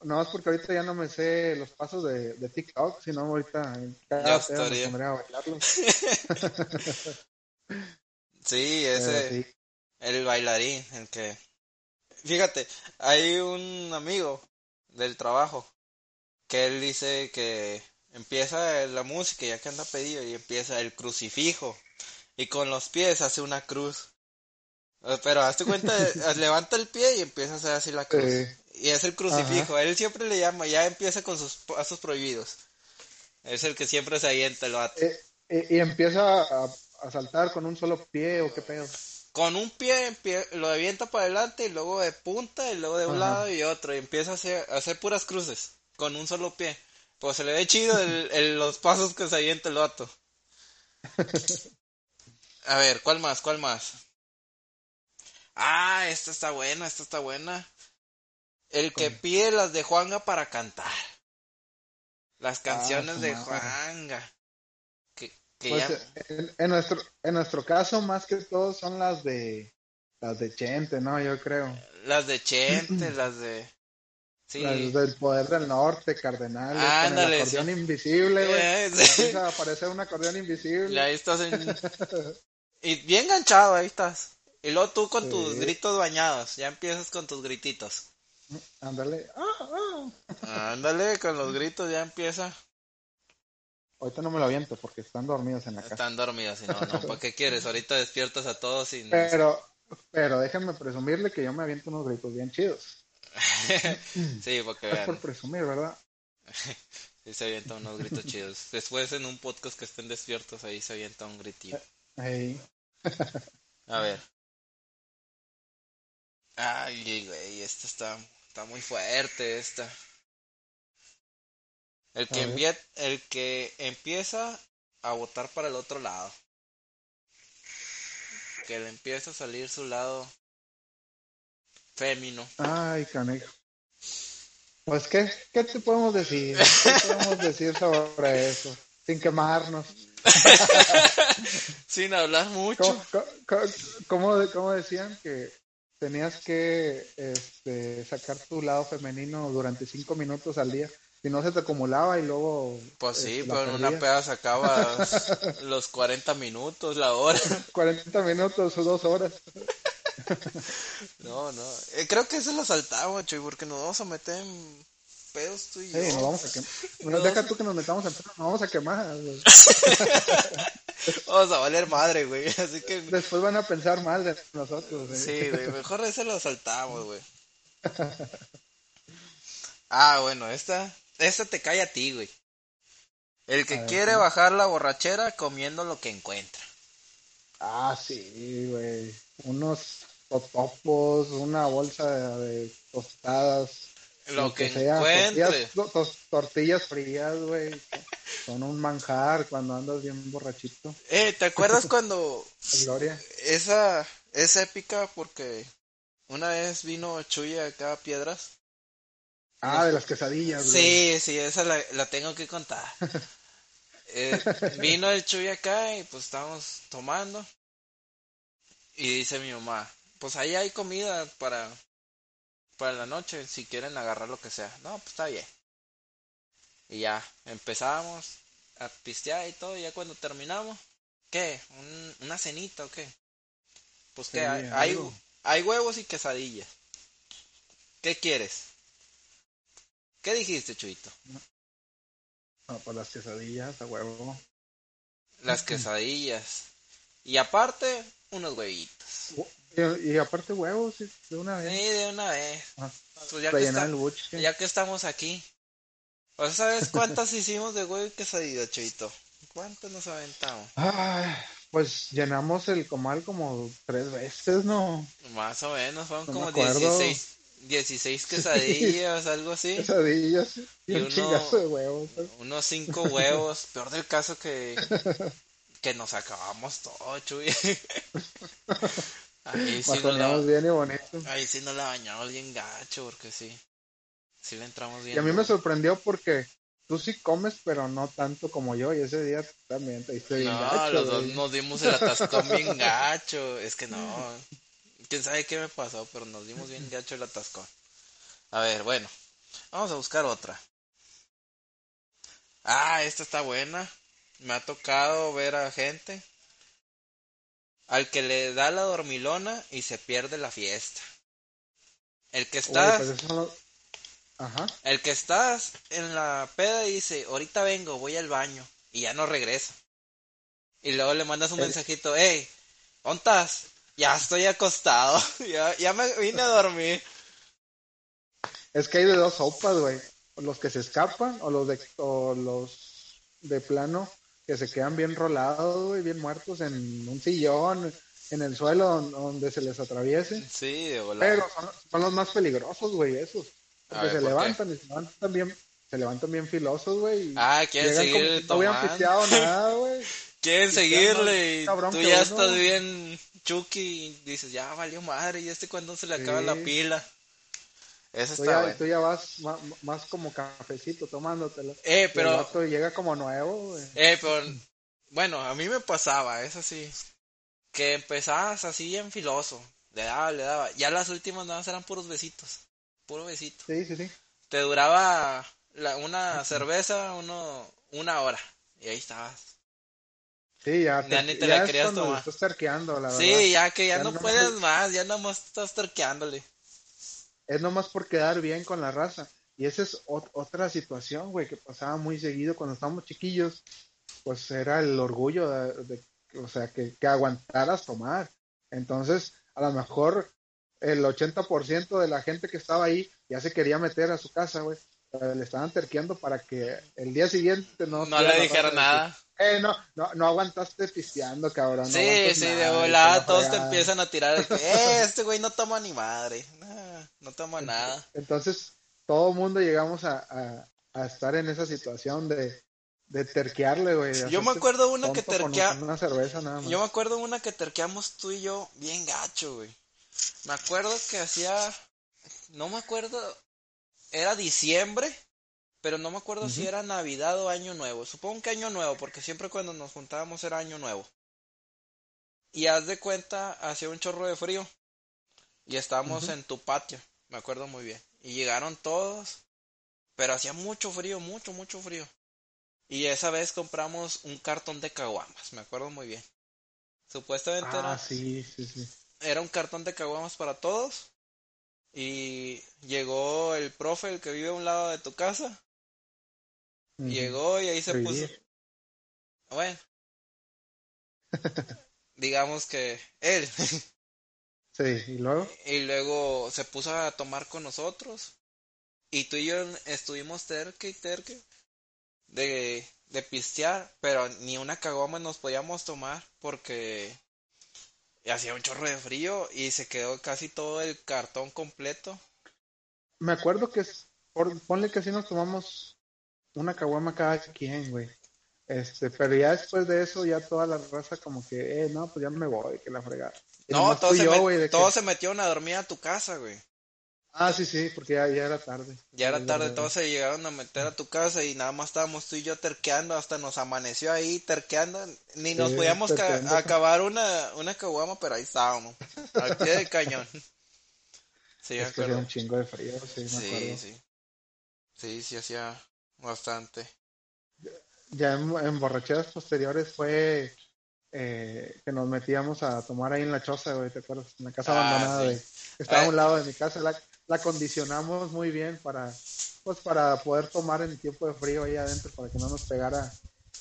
Speaker 1: no más porque ahorita ya no me sé los pasos de, de TikTok, sino ahorita
Speaker 2: ya estaría.
Speaker 1: me a bailarlo.
Speaker 2: sí, ese... Sí. El bailarín, el que... Fíjate, hay un amigo del trabajo que él dice que empieza la música ya que anda pedido y empieza el crucifijo y con los pies hace una cruz. Pero hazte cuenta, levanta el pie y empieza a hacer así la cruz.
Speaker 1: Eh,
Speaker 2: y es el crucifijo. Ajá. Él siempre le llama, ya empieza con sus pasos prohibidos. Es el que siempre se avienta el vato.
Speaker 1: Eh, eh, y empieza a, a, saltar con un solo pie o qué pedo.
Speaker 2: Con un pie, pie lo avienta para adelante y luego de punta y luego de un Ajá. lado y otro. Y empieza a hacer, a hacer puras cruces con un solo pie. Pues se le ve chido el, el, los pasos que se avienta el vato. A ver, ¿cuál más? ¿Cuál más? Ah, esta está buena, esta está buena. El que pide las de Juanga para cantar. Las canciones
Speaker 1: su
Speaker 2: de. Juanga. Que, que
Speaker 1: Pues,
Speaker 2: ya...
Speaker 1: en, en nuestro, en nuestro caso, más que todo, son las de las de Chente, ¿no? Yo creo.
Speaker 2: Las de Chente, las de... Sí.
Speaker 1: Las del Poder del Norte, Cardenales, con
Speaker 2: Ándale,
Speaker 1: el acordeón
Speaker 2: sí.
Speaker 1: invisible, güey.
Speaker 2: Eh, sí.
Speaker 1: Empieza a aparecer un acordeón invisible.
Speaker 2: Y ahí estás en... Y bien ganchado, ahí estás. Y luego tú con tus gritos bañados. Ya empiezas con tus grititos.
Speaker 1: Ándale. Ah, ah.
Speaker 2: Ándale, con los gritos ya empieza.
Speaker 1: Ahorita no me lo aviento porque están dormidos en la casa.
Speaker 2: Están dormidos y no, no, ¿para qué quieres? Ahorita despiertas a todos y...
Speaker 1: Pero, pero déjenme presumirle que yo me aviento unos gritos bien chidos.
Speaker 2: sí, porque
Speaker 1: Es por presumir, ¿verdad?
Speaker 2: sí se avientan unos gritos chidos. Después en un podcast que estén despiertos, ahí se avienta un gritillo.
Speaker 1: Ey.
Speaker 2: A ver. Ay, güey, esta está, está muy fuerte, esta. El que, envía- el que empieza a votar para el otro lado. Que le empieza a salir su lado fémino.
Speaker 1: Ay, canejo. Pues, ¿qué, ¿qué te podemos decir? ¿Qué podemos decir sobre eso? Sin quemarnos.
Speaker 2: Sin hablar mucho.
Speaker 1: ¿Cómo, cómo, cómo- cómo decían que tenías que este, sacar tu lado femenino durante cinco minutos al día? Si no se te acumulaba y luego...
Speaker 2: Pues sí,
Speaker 1: este,
Speaker 2: pero en una peda sacaba los 40 minutos, la hora.
Speaker 1: 40 minutos o dos horas.
Speaker 2: No, no. Eh, creo que eso lo saltamos, Chuy, porque nos vamos a meter en pedos tú y
Speaker 1: Sí,
Speaker 2: yo.
Speaker 1: nos vamos a quemar. Deja tú que nos metamos en... Nos vamos a quemar. Güey.
Speaker 2: Vamos a valer madre, güey. Así que.
Speaker 1: Después van a pensar mal de nosotros. ¿eh?
Speaker 2: Sí, güey. Mejor ese lo saltamos, güey. Ah, bueno, esta. Esta te cae a ti, güey. El que
Speaker 1: ver,
Speaker 2: quiere bajar la borrachera comiendo lo que encuentra.
Speaker 1: Ah, sí, güey. Unos totopos, una bolsa de, de tostadas.
Speaker 2: Lo que
Speaker 1: sea,
Speaker 2: encuentre.
Speaker 1: Tortillas, tortillas frías, güey. Son un manjar cuando andas bien borrachito.
Speaker 2: Eh, ¿te acuerdas cuando
Speaker 1: Gloria.
Speaker 2: esa es épica porque una vez vino Chuy acá a Piedras?
Speaker 1: Ah, de las quesadillas, güey.
Speaker 2: Sí, sí, esa la, la tengo que contar. Eh, vino el Chuy acá y pues estábamos tomando. Y dice mi mamá, pues ahí hay comida para, para la noche, si quieren agarrar lo que sea. No, pues está bien. Y ya, empezamos a pistear y todo, y ya cuando terminamos, ¿qué? ¿Un- ¿Una cenita o qué? Pues
Speaker 1: Sí,
Speaker 2: que hay, hay, hay huevos y quesadillas. ¿Qué quieres? ¿Qué dijiste, Chuito?
Speaker 1: No, pues las quesadillas, a huevo.
Speaker 2: Las quesadillas. Y aparte, unos huevitos.
Speaker 1: Y, y aparte huevos, sí, de una
Speaker 2: Sí,
Speaker 1: vez.
Speaker 2: de una vez.
Speaker 1: Ah,
Speaker 2: Pues ya, que está-
Speaker 1: buche.
Speaker 2: ya que estamos aquí. Sea, ¿sabes cuántas hicimos de huevo y quesadilla, Chuito? ¿Cuántas nos aventamos?
Speaker 1: Pues llenamos el comal como tres veces, ¿no?
Speaker 2: Más o menos, fueron
Speaker 1: No
Speaker 2: como
Speaker 1: acuerdo.
Speaker 2: 16, 16 quesadillas, algo así.
Speaker 1: Quesadillas y
Speaker 2: Y
Speaker 1: un
Speaker 2: uno-
Speaker 1: de huevos.
Speaker 2: Unos 5 huevos. Peor del caso que, que nos acabamos todo, Chuy. Ahí sí, nos la,
Speaker 1: bien y bonito.
Speaker 2: ahí sí nos la bañamos bien gacho, porque sí. Sí le entramos bien.
Speaker 1: Y a mí me sorprendió porque tú sí comes, pero no tanto como yo. Y ese día también te diste bien
Speaker 2: No,
Speaker 1: gacho,
Speaker 2: los dos
Speaker 1: güey.
Speaker 2: nos dimos el atascón bien gacho. Es que no. Quién sabe qué me pasó, pero nos dimos bien gacho el atascón. A ver, bueno. Vamos a buscar otra. Ah, esta está buena. Me ha tocado ver a gente al que le da la dormilona y se pierde la fiesta. El que
Speaker 1: Uy,
Speaker 2: está,
Speaker 1: pues Ajá.
Speaker 2: el que estás en la peda y dice, ahorita vengo, voy al baño, y ya no regresa. Y luego le mandas un
Speaker 1: El-
Speaker 2: mensajito, hey, ¿dónde estás? Ya estoy acostado, ya, ya me vine a dormir.
Speaker 1: Es que hay de dos sopas, güey. Los que se escapan o los de, o los de plano que se quedan bien rolados, güey, bien muertos en un sillón, en el suelo don- donde se les atraviese.
Speaker 2: Sí, de volada.
Speaker 1: Pero son, son los más peligrosos, güey, esos. Porque
Speaker 2: ver,
Speaker 1: se
Speaker 2: ¿por qué?
Speaker 1: levantan y se levantan bien, se levantan bien filosos, güey. y
Speaker 2: Ah, quieren seguir
Speaker 1: como no pisteado nada, güey.
Speaker 2: quieren seguirle y tú ya
Speaker 1: uno.
Speaker 2: estás bien chuki y dices, ya valió madre, y este cuando se le acaba
Speaker 1: Sí.
Speaker 2: la pila. Eso
Speaker 1: Tú
Speaker 2: está
Speaker 1: ya,
Speaker 2: bueno.
Speaker 1: tú ya vas ma- más, como cafecito tomándotelo.
Speaker 2: Eh,
Speaker 1: Y el
Speaker 2: pero,
Speaker 1: vato llega como nuevo, güey.
Speaker 2: eh, pero, bueno, a mí me pasaba, eso sí, que empezabas así bien filoso, le daba, le daba, ya las últimas nada más eran puros besitos, puro besito.
Speaker 1: Sí, sí, sí.
Speaker 2: Te duraba la, una cerveza, uno, una hora, y ahí estabas.
Speaker 1: Sí, ya,
Speaker 2: Ya
Speaker 1: te-
Speaker 2: ni te
Speaker 1: ya
Speaker 2: la
Speaker 1: es
Speaker 2: querías tomar.
Speaker 1: estás la verdad.
Speaker 2: Sí, ya que ya,
Speaker 1: Ya
Speaker 2: no
Speaker 1: no-
Speaker 2: puedes más, ya nada más estás terqueándole.
Speaker 1: Es nomás por quedar bien con la raza. Y esa es ot- otra situación, güey, que pasaba muy seguido cuando estábamos chiquillos. Pues era el orgullo de, de- o sea, que, que aguantaras tomar. Entonces, a lo mejor el 80% de la gente que estaba ahí ya se quería meter a su casa, güey. Pero Le estaban terqueando para que el día siguiente no...
Speaker 2: No le dijera
Speaker 1: de
Speaker 2: nada.
Speaker 1: Eh, no, no, no aguantaste pisteando, cabrón. no
Speaker 2: Sí,
Speaker 1: aguantas
Speaker 2: sí,
Speaker 1: nada,
Speaker 2: de volada
Speaker 1: la
Speaker 2: todos te empiezan a tirar el que, eh, este güey no toma ni madre. Nah, no toma nada.
Speaker 1: Entonces, todo el mundo llegamos a, a- a estar en esa situación de, de terquearle, güey. de
Speaker 2: Yo me
Speaker 1: hacerte
Speaker 2: acuerdo una que terquea,
Speaker 1: Una cerveza nada más.
Speaker 2: yo me acuerdo una que terqueamos tú y yo bien gacho, güey. Me acuerdo que hacía, no me acuerdo, era diciembre, pero no me acuerdo si era Navidad o Año Nuevo. Supongo que Año Nuevo, porque siempre cuando nos juntábamos era Año Nuevo. Y haz de cuenta, hacía un chorro de frío. Y estábamos en tu patio, me acuerdo muy bien. Y llegaron todos, pero hacía mucho frío, mucho, mucho frío. Y esa vez compramos un cartón de caguamas, me acuerdo muy bien. Supuestamente
Speaker 1: Ah,
Speaker 2: era,
Speaker 1: sí, sí, sí.
Speaker 2: era un cartón de caguamas para todos. Y llegó el profe, el que vive a un lado de tu casa. Llegó y ahí se puso. Bueno. Digamos que él.
Speaker 1: Sí, y luego.
Speaker 2: Y luego se puso a tomar con nosotros. Y tú y yo estuvimos terque y terque de, de pistear, pero ni una caguama nos podíamos tomar porque hacía un chorro de frío y se quedó casi todo el cartón completo.
Speaker 1: Me acuerdo que, por, ponle que sí nos tomamos una caguama cada quien, güey. Este, pero ya después de eso, ya toda la raza como que, eh, no, pues ya me voy, que la fregada.
Speaker 2: No, todos, se,
Speaker 1: yo,
Speaker 2: met-
Speaker 1: de que-
Speaker 2: se metieron a dormir a tu casa, güey.
Speaker 1: Ah, sí, sí, porque ya, ya era tarde.
Speaker 2: Ya era tarde, todos se llegaron a meter a tu casa y nada más estábamos tú y yo terqueando, hasta nos amaneció ahí terqueando, ni nos podíamos acabar una, una caguama, pero ahí estábamos, al pie del cañón. Sí, me acuerdo.
Speaker 1: un chingo de frío, sí, me
Speaker 2: Sí,
Speaker 1: acuerdo.
Speaker 2: sí. Sí, sí hacía bastante.
Speaker 1: Ya en, en borracheras posteriores fue eh, que nos metíamos a tomar ahí en la choza, güey, ¿te acuerdas? En la casa
Speaker 2: Ah,
Speaker 1: abandonada,
Speaker 2: sí.
Speaker 1: de, que estaba a
Speaker 2: Eh.
Speaker 1: un lado de mi casa, la, la condicionamos muy bien para, pues, para poder tomar en tiempo de frío ahí adentro, para que no nos pegara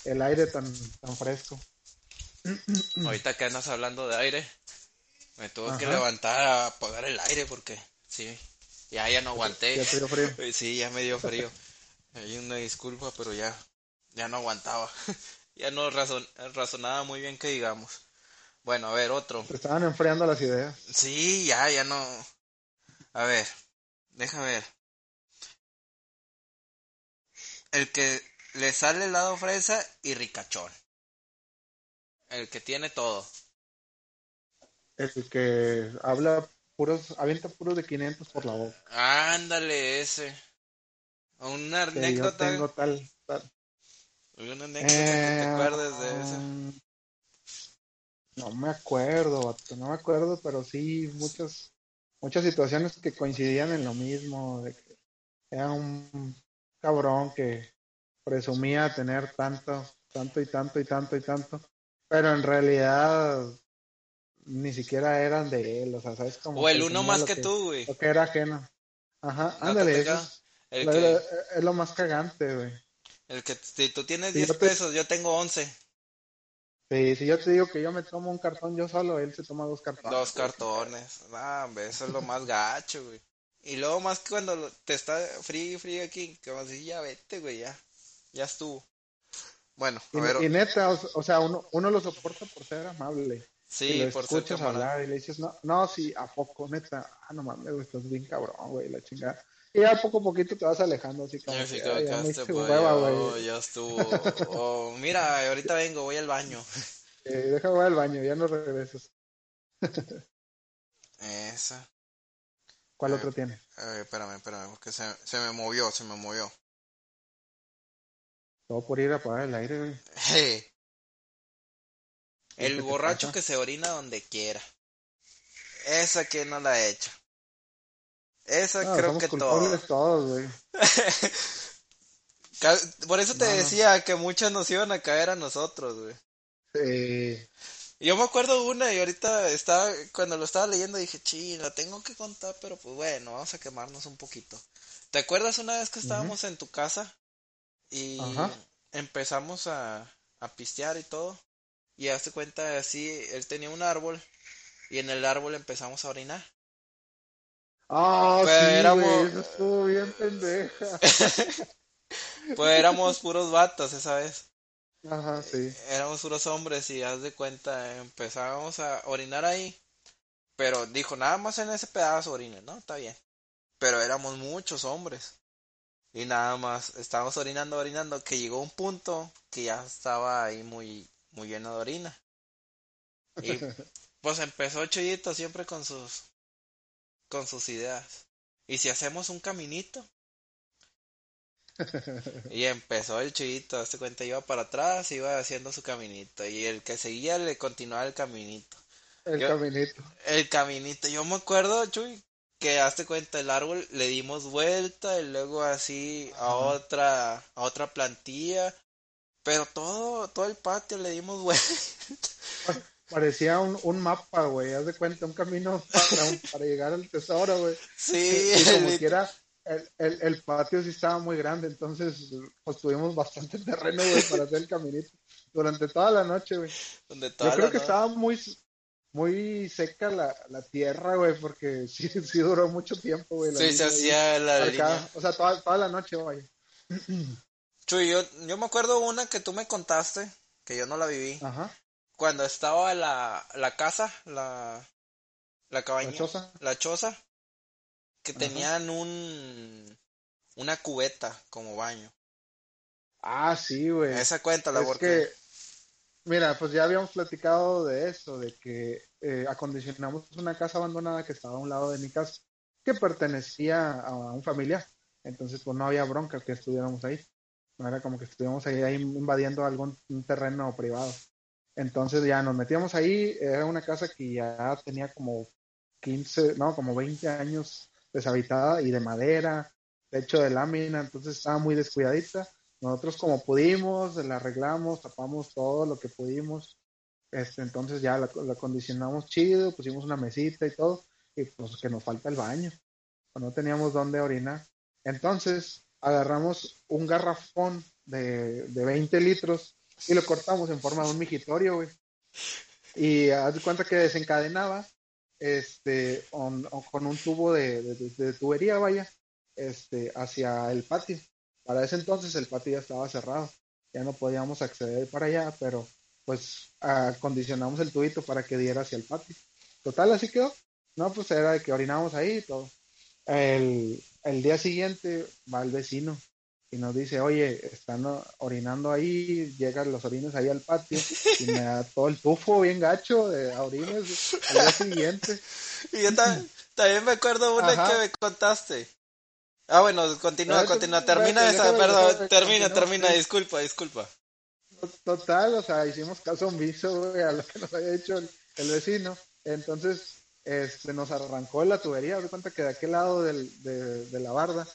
Speaker 1: el aire tan, tan fresco.
Speaker 2: Ahorita que andas hablando de aire, me tuve que levantar a apagar el aire porque, sí, ya, ya no aguanté.
Speaker 1: Ya te dio frío.
Speaker 2: Sí, ya me dio frío. Hay una disculpa, pero ya, ya no aguantaba. ya no razon- razonaba muy bien que digamos. Bueno, a ver, otro.
Speaker 1: Estaban enfriando las ideas.
Speaker 2: Sí, ya, ya no. A ver, deja ver. El que le sale helado fresa y ricachón. El que tiene todo.
Speaker 1: El que habla puros, avienta puros de 500 por la boca.
Speaker 2: Ándale, ese. Una
Speaker 1: Que yo
Speaker 2: anécdota.
Speaker 1: tengo tal, tal.
Speaker 2: Una anécdota que te
Speaker 1: Eh,
Speaker 2: acuerdes de ese.
Speaker 1: No me acuerdo, no me acuerdo, pero sí muchas muchas situaciones que coincidían en lo mismo, de que era un cabrón que presumía tener tanto, tanto y tanto y tanto y tanto, pero en realidad ni siquiera eran de él, o sea, ¿sabes? Como
Speaker 2: O el uno más que tú, güey.
Speaker 1: Lo que era ajeno. Ajá, ándale, eso es,
Speaker 2: que,
Speaker 1: es lo más cagante, güey.
Speaker 2: El que si tú tienes
Speaker 1: Sí,
Speaker 2: 10
Speaker 1: yo te-
Speaker 2: pesos, yo tengo 11.
Speaker 1: Sí, si yo te digo que yo me tomo un cartón yo solo, él se toma dos cartones.
Speaker 2: Dos cartones. Ah, eso es lo más gacho, güey. Y luego más que cuando te está frío frío aquí, que vas a decir, ya vete, güey, ya. Ya estuvo. Bueno, a
Speaker 1: Y,
Speaker 2: ver,
Speaker 1: y neta, o, o sea, uno, uno lo soporta por ser amable.
Speaker 2: sí,
Speaker 1: lo
Speaker 2: por ser
Speaker 1: escuchas hablar y le dices, no, no, sí, ¿a poco, neta? Ah, no mames, estás bien cabrón, güey, la chingada. Y ya poco a poquito te vas alejando, así como.
Speaker 2: Ya, sí,
Speaker 1: que,
Speaker 2: como
Speaker 1: "Ay,
Speaker 2: que
Speaker 1: ya me hice hueva,
Speaker 2: ya,
Speaker 1: güey.
Speaker 2: ya estuvo. O, mira, ahorita vengo, voy al baño.
Speaker 1: Eh, deja voy al baño, ya no regresas.
Speaker 2: Esa.
Speaker 1: ¿Cuál
Speaker 2: Eh,
Speaker 1: otro tiene?
Speaker 2: Eh, espérame, espérame, porque se, se me movió, se me movió.
Speaker 1: Todo por ir a apagar el aire, güey.
Speaker 2: Hey.
Speaker 1: ¿Qué
Speaker 2: El borracho que se orina donde quiera. Esa que no la he hecho. Esa
Speaker 1: No,
Speaker 2: creo
Speaker 1: somos
Speaker 2: que
Speaker 1: culpables
Speaker 2: todo.
Speaker 1: todos, güey.
Speaker 2: Por eso te
Speaker 1: No,
Speaker 2: decía que muchas nos iban a caer a nosotros, güey.
Speaker 1: Eh,
Speaker 2: Yo me acuerdo una y ahorita estaba, cuando lo estaba leyendo dije, sí, la tengo que contar, pero pues bueno, vamos a quemarnos un poquito. ¿Te acuerdas una vez que estábamos en tu casa y
Speaker 1: Ajá.
Speaker 2: empezamos a, a pistear y todo? Y hazte cuenta así, él tenía un árbol y en el árbol empezamos a orinar.
Speaker 1: Ah,
Speaker 2: Pero
Speaker 1: sí,
Speaker 2: éramos-
Speaker 1: güey, eso estuvo bien pendeja.
Speaker 2: Pues éramos puros vatos esa vez.
Speaker 1: Ajá, sí.
Speaker 2: éramos puros hombres y haz de cuenta, empezábamos a orinar ahí. Pero dijo, nada más en ese pedazo orine, ¿no? Está bien. Pero éramos muchos hombres. Y nada más, estábamos orinando, orinando, que llegó un punto que ya estaba ahí muy, muy lleno de orina. Y pues empezó Chuyito siempre con sus, con sus ideas. ¿Y si hacemos un caminito? Y empezó el chivito, hazte cuenta, iba para atrás, iba haciendo su caminito. Y el que seguía le continuaba el caminito.
Speaker 1: El
Speaker 2: Yo-
Speaker 1: caminito.
Speaker 2: El caminito, yo me acuerdo, Chuy, que hazte cuenta, el árbol le dimos vuelta y luego así a
Speaker 1: Ajá.
Speaker 2: otra, a otra plantilla. Pero todo, todo el patio le dimos vuelta.
Speaker 1: Parecía un, un mapa, güey. Haz de cuenta, un camino para, un- para llegar al tesoro, güey.
Speaker 2: Sí,
Speaker 1: Y como
Speaker 2: lit-
Speaker 1: quiera, el, el, el patio sí estaba muy grande, entonces pues tuvimos bastante terreno, güey, para hacer el caminito. Durante toda la noche, güey. Yo creo que estaba muy, muy seca la, la tierra, güey, porque sí, sí duró mucho tiempo, güey.
Speaker 2: Sí, se hacía la línea.
Speaker 1: O sea, toda, toda la noche, vaya.
Speaker 2: Chuy, yo, yo me acuerdo una que tú me contaste, que yo no la viví.
Speaker 1: Ajá.
Speaker 2: Cuando estaba la, la casa, la, la cabaña,
Speaker 1: La choza.
Speaker 2: la choza, que
Speaker 1: Ajá.
Speaker 2: tenían un, una cubeta como baño.
Speaker 1: Ah, sí, güey.
Speaker 2: Esa cuéntala
Speaker 1: Es
Speaker 2: porque
Speaker 1: que, mira, pues ya habíamos platicado de eso, de que eh, acondicionamos una casa abandonada que estaba a un lado de mi casa, que pertenecía a un familiar. Entonces, pues no había bronca que estuviéramos ahí. No era como que estuviéramos ahí, ahí invadiendo algún terreno privado. Entonces ya nos metíamos ahí, era una casa que ya tenía como 15, no, como 20 años deshabitada y de madera, techo de lámina, entonces estaba muy descuidadita. Nosotros como pudimos, la arreglamos, tapamos todo lo que pudimos. Este, entonces ya la, la acondicionamos chido, pusimos una mesita y todo, y pues que nos falta el baño. No teníamos dónde orinar. Entonces agarramos un garrafón de, de 20 litros y lo cortamos en forma de un migitorio, güey. Y haz de cuenta que desencadenaba este, on- o con un tubo de, de- tubería, vaya, este, hacia el patio. Para ese entonces el patio ya estaba cerrado, ya no podíamos acceder para allá, pero pues acondicionamos el tubito para que diera hacia el patio. Total, así quedó. No, pues era de que orinábamos ahí y todo. El, el día siguiente va el vecino y nos dice, oye, están orinando ahí, llegan los orines ahí al patio y me da todo el tufo bien gacho de orines al día siguiente.
Speaker 2: Y yo ta- también me acuerdo una
Speaker 1: Ajá.
Speaker 2: que me contaste. Ah, bueno, continúa, continúa, termina esa, perdón, termina, termina,
Speaker 1: sí.
Speaker 2: disculpa, disculpa.
Speaker 1: Total, o sea, hicimos caso omiso, güey, a lo que nos había dicho el, el vecino. Entonces, este, nos arrancó la tubería. De cuenta que de aquel lado del, de, de la barda,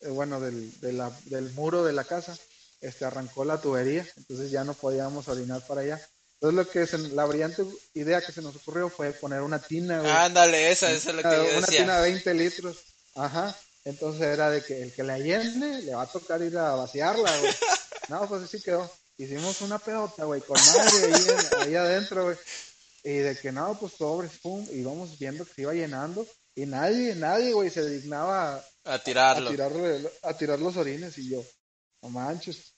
Speaker 1: eh, bueno, del, de la- del muro de la casa, este, arrancó la tubería. Entonces ya no podíamos orinar para allá. Entonces, lo que se- la brillante idea que se nos ocurrió fue poner una tina, güey.
Speaker 2: Ándale, esa, esa es lo que
Speaker 1: una,
Speaker 2: yo
Speaker 1: una
Speaker 2: decía.
Speaker 1: tina de 20 litros. Ajá. Entonces era de que el que la llene le va a tocar ir a vaciarla, güey. No, pues así quedó. Hicimos una pedota, güey, con madre ahí, ahí adentro, güey. Y de que no, pues sobres, pum, y vamos viendo que se iba llenando. Y nadie, nadie, güey, se dignaba
Speaker 2: A tirarlo.
Speaker 1: a tirar los orines. Y yo, no manches.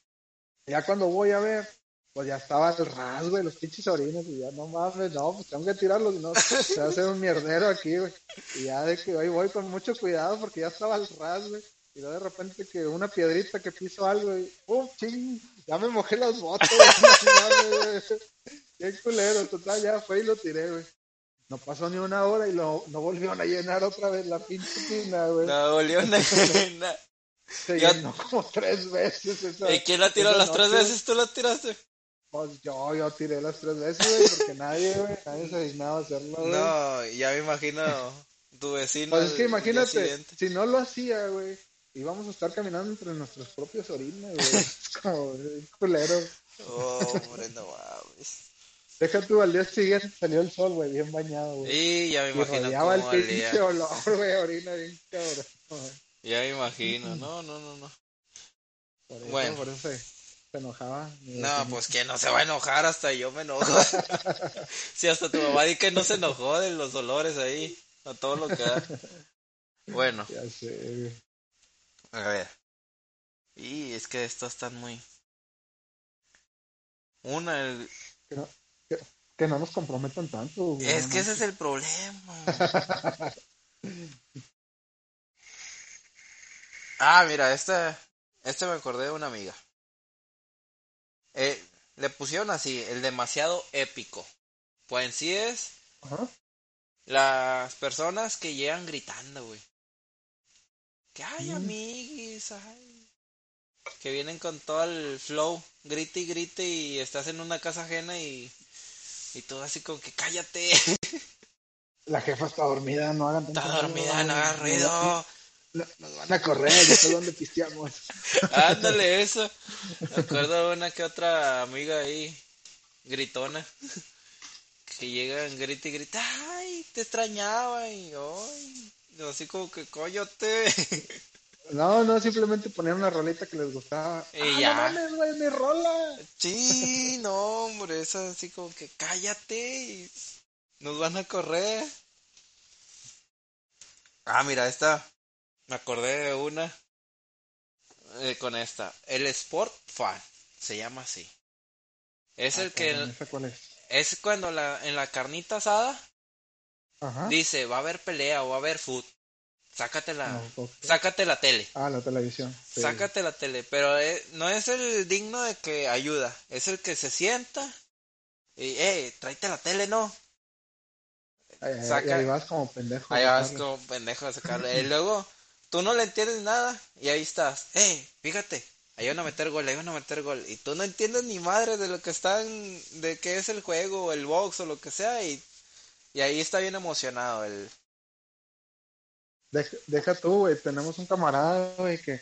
Speaker 1: Ya cuando voy a ver, pues ya estaba al ras, güey, los pinches orines, y ya no mames, no, pues tengo que tirarlos, no, se hacer un mierdero aquí, güey. Y ya de que hoy voy con mucho cuidado porque ya estaba al ras, güey. Y luego de repente que una piedrita que piso algo y ¡pum! ¡Ching! Ya me mojé las botas, güey. Qué culero, total, ya fue y lo tiré, güey. No pasó ni una hora y lo, no volvieron a llenar otra vez la pinche tina, güey.
Speaker 2: No volvieron a llenar.
Speaker 1: Se llenó como tres veces. Esa,
Speaker 2: ¿Y quién la tiró las tres veces? ¿Tú la tiraste?
Speaker 1: Pues yo, yo tiré las tres veces, güey, porque nadie, güey, nadie se dignaba a hacerlo, güey.
Speaker 2: No, ya me imagino tu vecino.
Speaker 1: Pues es que imagínate, si no lo hacía, güey, íbamos a estar caminando entre nuestros propios orines, güey. Es como un culero.
Speaker 2: Oh, hombre, no mames.
Speaker 1: Deja tú, al día siguiente salió el sol, güey, bien bañado, güey.
Speaker 2: Y ya me
Speaker 1: Y
Speaker 2: imagino
Speaker 1: el
Speaker 2: cómo olía.
Speaker 1: pinche olor, güey, orina bien cabrón.
Speaker 2: Ya me imagino. No, no, no, no.
Speaker 1: Por eso,
Speaker 2: Bueno.
Speaker 1: por eso se, se enojaba.
Speaker 2: No, pues que no se va a enojar, hasta yo me enojo. Si hasta tu mamá di que no se enojó de los olores ahí, a todo lo que da. Bueno,
Speaker 1: Ya sé, güey.
Speaker 2: a ver. Y es que estos están muy... Una, el-
Speaker 1: Que no, que, no nos comprometan tanto, güey.
Speaker 2: es que ese es el problema. Ah, mira, este, este me acordé de una amiga. Eh, le pusieron así, el demasiado épico. Pues en sí es
Speaker 1: Ajá.
Speaker 2: las personas que llegan gritando, güey. Que ay, amiguis, ay. Que vienen con todo el flow, grite y grite y estás en una casa ajena y, y todo así como que cállate,
Speaker 1: La jefa está dormida, no hagan tanto
Speaker 2: está
Speaker 1: ruido,
Speaker 2: dormida, no hagas
Speaker 1: nos-
Speaker 2: ruido.
Speaker 1: Nos, nos van a correr, ya sé dónde pisteamos.
Speaker 2: Ándale eso. Me acuerdo de una que otra amiga ahí, gritona, que llegan, grita y grita, ay, te extrañaba y ay, así como que cóllate.
Speaker 1: No, no, simplemente ponían una rolita que les gustaba.
Speaker 2: Y
Speaker 1: ah,
Speaker 2: ya.
Speaker 1: no mames, güey, mi rola.
Speaker 2: Sí, no, hombre, es así como que cállate y nos van a correr. Ah, mira, esta, me acordé de una eh, con esta. El Sport Fan, se llama así. Es el
Speaker 1: Ah,
Speaker 2: que,
Speaker 1: cabrón, ¿esa cuál es?
Speaker 2: es cuando la, en la carnita asada
Speaker 1: Ajá.
Speaker 2: dice va a haber pelea o va a haber food. Sácate la,
Speaker 1: No, ok.
Speaker 2: sácate la tele.
Speaker 1: Ah, la televisión. sí.
Speaker 2: Sácate la tele, pero eh, no es el digno de que ayuda, es el que se sienta y, eh, tráete la tele, ¿no?
Speaker 1: Ay,
Speaker 2: saca-
Speaker 1: Y ahí vas como pendejo.
Speaker 2: Ahí vas como pendejo a sacarle. Y luego, tú no le entiendes nada y ahí estás, eh, fíjate, ahí van a meter gol, ahí van a meter gol. Y tú no entiendes ni madre de lo que están, de qué es el juego, o el box o lo que sea y, y ahí está bien emocionado el...
Speaker 1: Deja, deja tú, güey. Tenemos un camarada, güey, que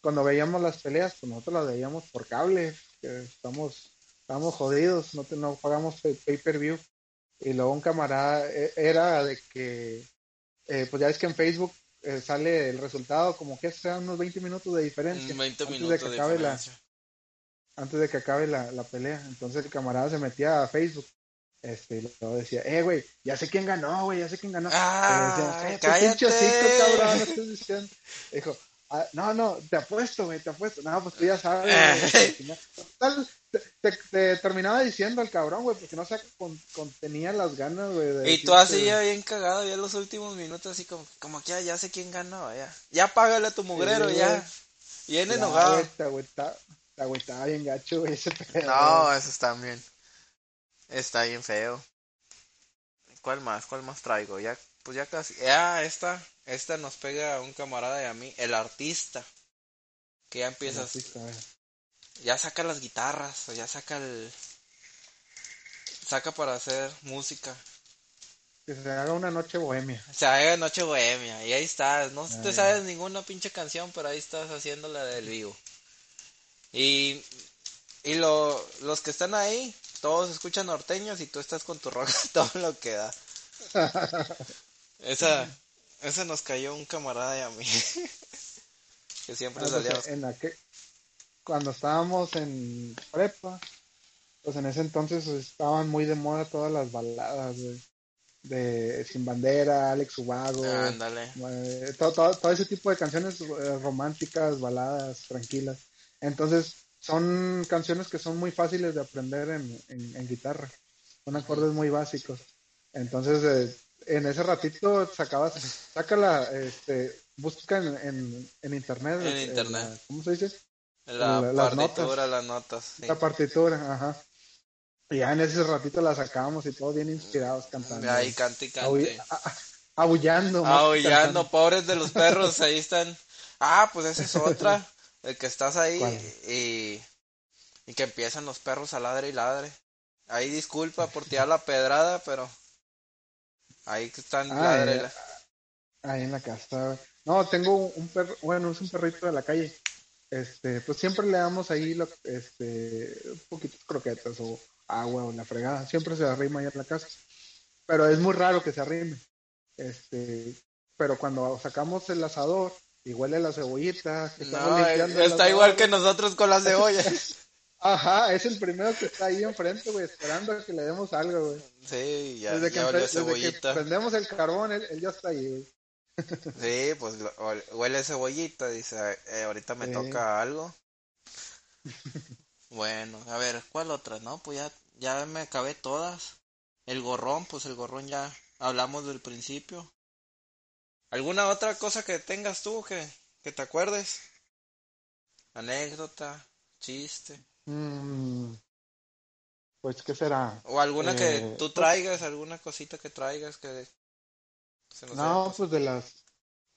Speaker 1: cuando veíamos las peleas, pues nosotros las veíamos por cable. Que estamos, estamos jodidos, no, te- no pagamos pay- pay-per-view. Y luego un camarada eh, era de que, eh, pues ya ves que en Facebook eh, sale el resultado como que sean unos 20 minutos de diferencia.
Speaker 2: 20
Speaker 1: antes
Speaker 2: minutos
Speaker 1: de que
Speaker 2: de
Speaker 1: acabe la,
Speaker 2: diferencia.
Speaker 1: antes de que acabe la, la pelea. Entonces el camarada se metía a Facebook. Este, y luego decía, eh, güey, ya sé quién ganó, güey, ya sé quién ganó.
Speaker 2: Ah,
Speaker 1: decíamos, "Eh, tu
Speaker 2: cállate".
Speaker 1: hocico, cabrón, no diciendo. Dijo, "Ah, no, no, te apuesto, güey, te apuesto. No, pues tú ya sabes. güey". Total, te, te- te terminaba diciendo al cabrón, güey, porque no se con- contenía las ganas, güey. de
Speaker 2: Y tú así ya bien cagado, ya en los últimos minutos, así como, como que ya, ya sé quién ganó, ya. Ya págale a tu mugrero,
Speaker 1: Sí,
Speaker 2: ya.
Speaker 1: güey.
Speaker 2: Bien
Speaker 1: "Ya,
Speaker 2: enojado.
Speaker 1: Te agüita- te agüitaba bien gacho, güey, ese pedo,
Speaker 2: No,
Speaker 1: güey.
Speaker 2: eso está bien. Feo. ¿Cuál más? ¿Cuál más traigo? Ya, pues ya casi. Ah, esta, esta nos pega a un camarada y a mí, el artista. Que ya empiezas,
Speaker 1: Artista,
Speaker 2: ya saca las guitarras, o ya saca el, saca para hacer música.
Speaker 1: Que se haga una noche bohemia.
Speaker 2: O sea, haga Noche Bohemia, y ahí estás. No te
Speaker 1: Ay.
Speaker 2: sabes ninguna pinche canción, pero ahí estás haciendo la del vivo. Y, y lo, los que están ahí, todos escuchan norteños y tú estás con tu rock todo lo que da. Esa, esa nos cayó un camarada y a mí. que siempre
Speaker 1: Ah,
Speaker 2: salíamos.
Speaker 1: en aquel- cuando estábamos en prepa, pues en ese entonces estaban muy de moda todas las baladas, güey. De Sin Bandera, Alex Ubago,
Speaker 2: Ándale.
Speaker 1: eh, todo, todo, todo ese tipo de canciones eh, románticas, baladas, tranquilas. Entonces, son canciones que son muy fáciles de aprender en, en, guitarra. Son acordes muy básicos. Entonces, eh, en ese ratito sacabas, sácala, este, busca en, en, internet.
Speaker 2: En internet.
Speaker 1: ¿Cómo se dice?
Speaker 2: La, partitura, las notas.
Speaker 1: La partitura, ajá. Y ya en ese ratito la sacábamos y todos bien inspirados cantando.
Speaker 2: Ahí cante y cante.
Speaker 1: Abullando.
Speaker 2: Aullando, pobres de los perros, ahí están. Ah, pues esa es otra. El que estás ahí y, y que empiezan los perros a ladre y ladre. Ahí disculpa por tirar la pedrada, pero ahí están ah, ladre.
Speaker 1: Ahí en la casa. No, tengo un perro, bueno, es un perrito de la calle. Este, pues siempre le damos ahí lo, este, un poquito croquetas o agua o la fregada. Siempre se arrima ahí en la casa. Pero es muy raro que se arrime. Este, pero cuando sacamos el asador y huele la cebollita,
Speaker 2: está igual que nosotros con la cebolla.
Speaker 1: Ajá, es el primero que está ahí enfrente, güey, esperando a que le demos algo, güey.
Speaker 2: Sí, ya, desde que, cebollita.
Speaker 1: prendemos el carbón, él, ya está ahí, güey.
Speaker 2: Sí, pues huele cebollita, dice, eh, ahorita me toca algo. Bueno, a ver, ¿cuál otra? No, pues ya, ya me acabé todas. El gorrón, pues el gorrón ya hablamos del principio. ¿Alguna otra cosa que tengas tú que, que te acuerdes? Anécdota, chiste.
Speaker 1: Mm, pues, ¿qué será?
Speaker 2: O alguna que eh, tú traigas, alguna cosita que traigas que...
Speaker 1: no, pues de las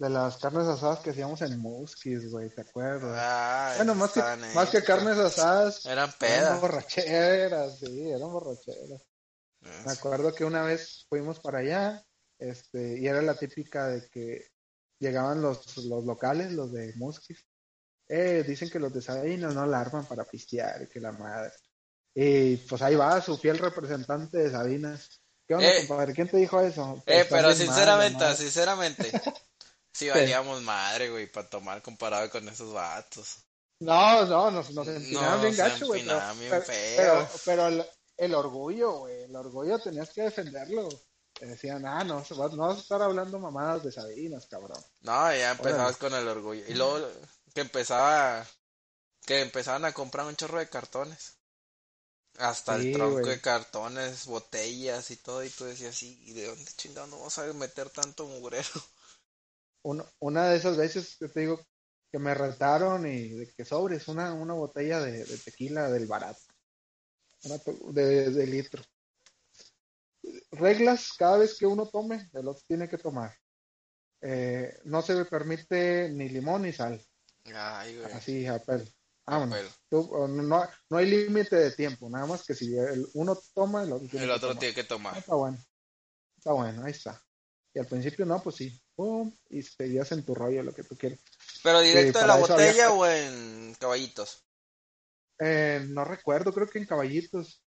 Speaker 1: de las carnes asadas que hacíamos en Muskis, güey, ¿te acuerdas?
Speaker 2: Ah,
Speaker 1: bueno, más que, más que carnes asadas.
Speaker 2: Eran pedas. Eran
Speaker 1: borracheras, sí, eran borracheras. Me acuerdo que una vez fuimos para allá, este, y era la típica de que llegaban los, los locales, los de Muskis. Eh, dicen que los de Sabinas no la arman para pistear, que la madre. Y pues ahí va su fiel representante de Sabinas. ¿Qué onda, eh, compadre? ¿Quién te dijo eso?
Speaker 2: Eh, pero sinceramente, sinceramente, Sí, valíamos madre, güey, para tomar comparado con esos vatos.
Speaker 1: No, no, nos, nos empinaban bien gacho, güey.
Speaker 2: Pero,
Speaker 1: pero, pero, el, orgullo, güey, el orgullo tenías que defenderlo. Te decían, ah, no, no vas a estar hablando mamadas de Sabinas, cabrón.
Speaker 2: No, ya empezabas con el orgullo. Y luego que empezaba, que empezaban a comprar un chorro de cartones. Hasta el tronco de cartones, botellas y todo, y tú decías, sí, ¿y de dónde chingado no vamos a meter tanto mugrero?
Speaker 1: una de esas veces que te digo que me retaron y de que sobres una, una botella de, tequila del barato, de, de, litro. Reglas, cada vez que uno tome, el otro tiene que tomar. Eh, no se me permite ni limón ni sal. Así, apel. no, no, hay límite de tiempo, nada más que si el uno toma, el otro
Speaker 2: tiene, el otro tiene que tomar.
Speaker 1: Está bueno. Está bueno, ahí está. Y al principio no, pues sí, y seguías en tu rollo lo que tú quieras.
Speaker 2: ¿Pero directo en la botella o en caballitos?
Speaker 1: Eh, no recuerdo, creo que en caballitos.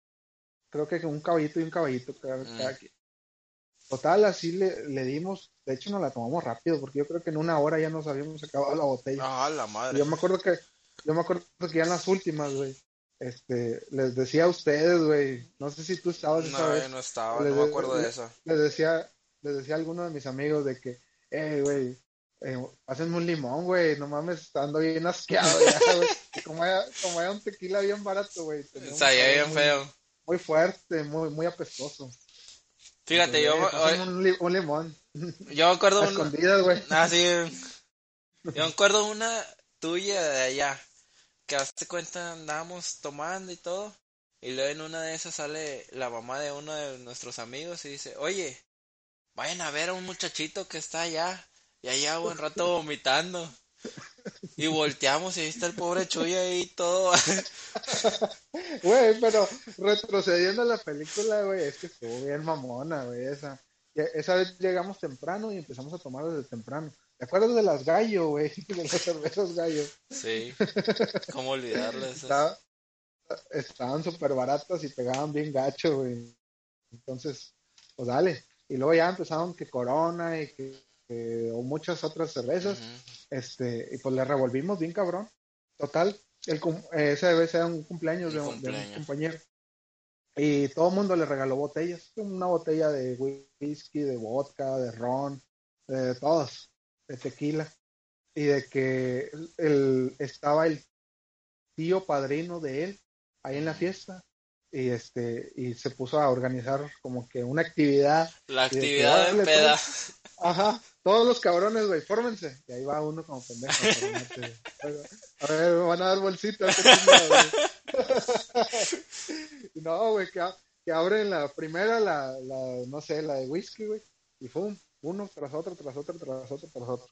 Speaker 1: Creo que un caballito y un caballito mm. Total, así le, le, dimos. De hecho, nos la tomamos rápido porque yo creo que en una hora ya nos habíamos acabado la botella.
Speaker 2: Ah, la madre.
Speaker 1: yo me acuerdo que, yo me acuerdo que ya en las últimas, güey, este, les decía a ustedes, güey, no sé si tú estabas
Speaker 2: no, no estaba, no me acuerdo de eso.
Speaker 1: Les decía, les decía a alguno de mis amigos de que, eh, güey, eh, pásenme un limón, güey, no mames, estando bien asqueado ya, güey. como, era, como era un tequila bien barato, güey.
Speaker 2: Bien feo.
Speaker 1: Muy fuerte, muy, muy apestoso.
Speaker 2: Fíjate, yo...
Speaker 1: Un, un, limón.
Speaker 2: Yo me acuerdo...
Speaker 1: Una... güey.
Speaker 2: Ah, sí. Yo me acuerdo una tuya de allá, que hace cuenta andábamos tomando y todo, y luego en una de esas sale la mamá de uno de nuestros amigos y dice, oye, vayan a ver a un muchachito que está allá, y allá un rato vomitando. Y volteamos y ahí está el pobre Chuy ahí todo.
Speaker 1: Güey, pero retrocediendo a la película, güey, es que estuvo bien mamona, güey, esa. Esa vez llegamos temprano y empezamos a tomar desde temprano. ¿Te acuerdas de las gallo, güey? De las cervezas gallo.
Speaker 2: Sí. ¿Cómo olvidarlas?
Speaker 1: estaban súper baratas y pegaban bien gacho, güey. Entonces, pues dale y luego ya empezaron que Corona y que, o muchas otras cervezas, este, y pues le revolvimos bien cabrón. Total, el, ese debe ser un cumpleaños, de, un compañero. Y todo el mundo le regaló botellas, una botella de whisky, de vodka, de ron, de todas, de tequila. Y de que el, estaba el, tío padrino de él ahí en la fiesta y este y se puso a organizar como que una actividad.
Speaker 2: La actividad de, peda
Speaker 1: ajá todos los cabrones güey fórmense. Y ahí va uno como pendejo a ver me van a dar bolsitas no güey. Que, que abren la primera la, la no sé la de whisky güey y fue uno tras otro tras otro tras otro tras otro.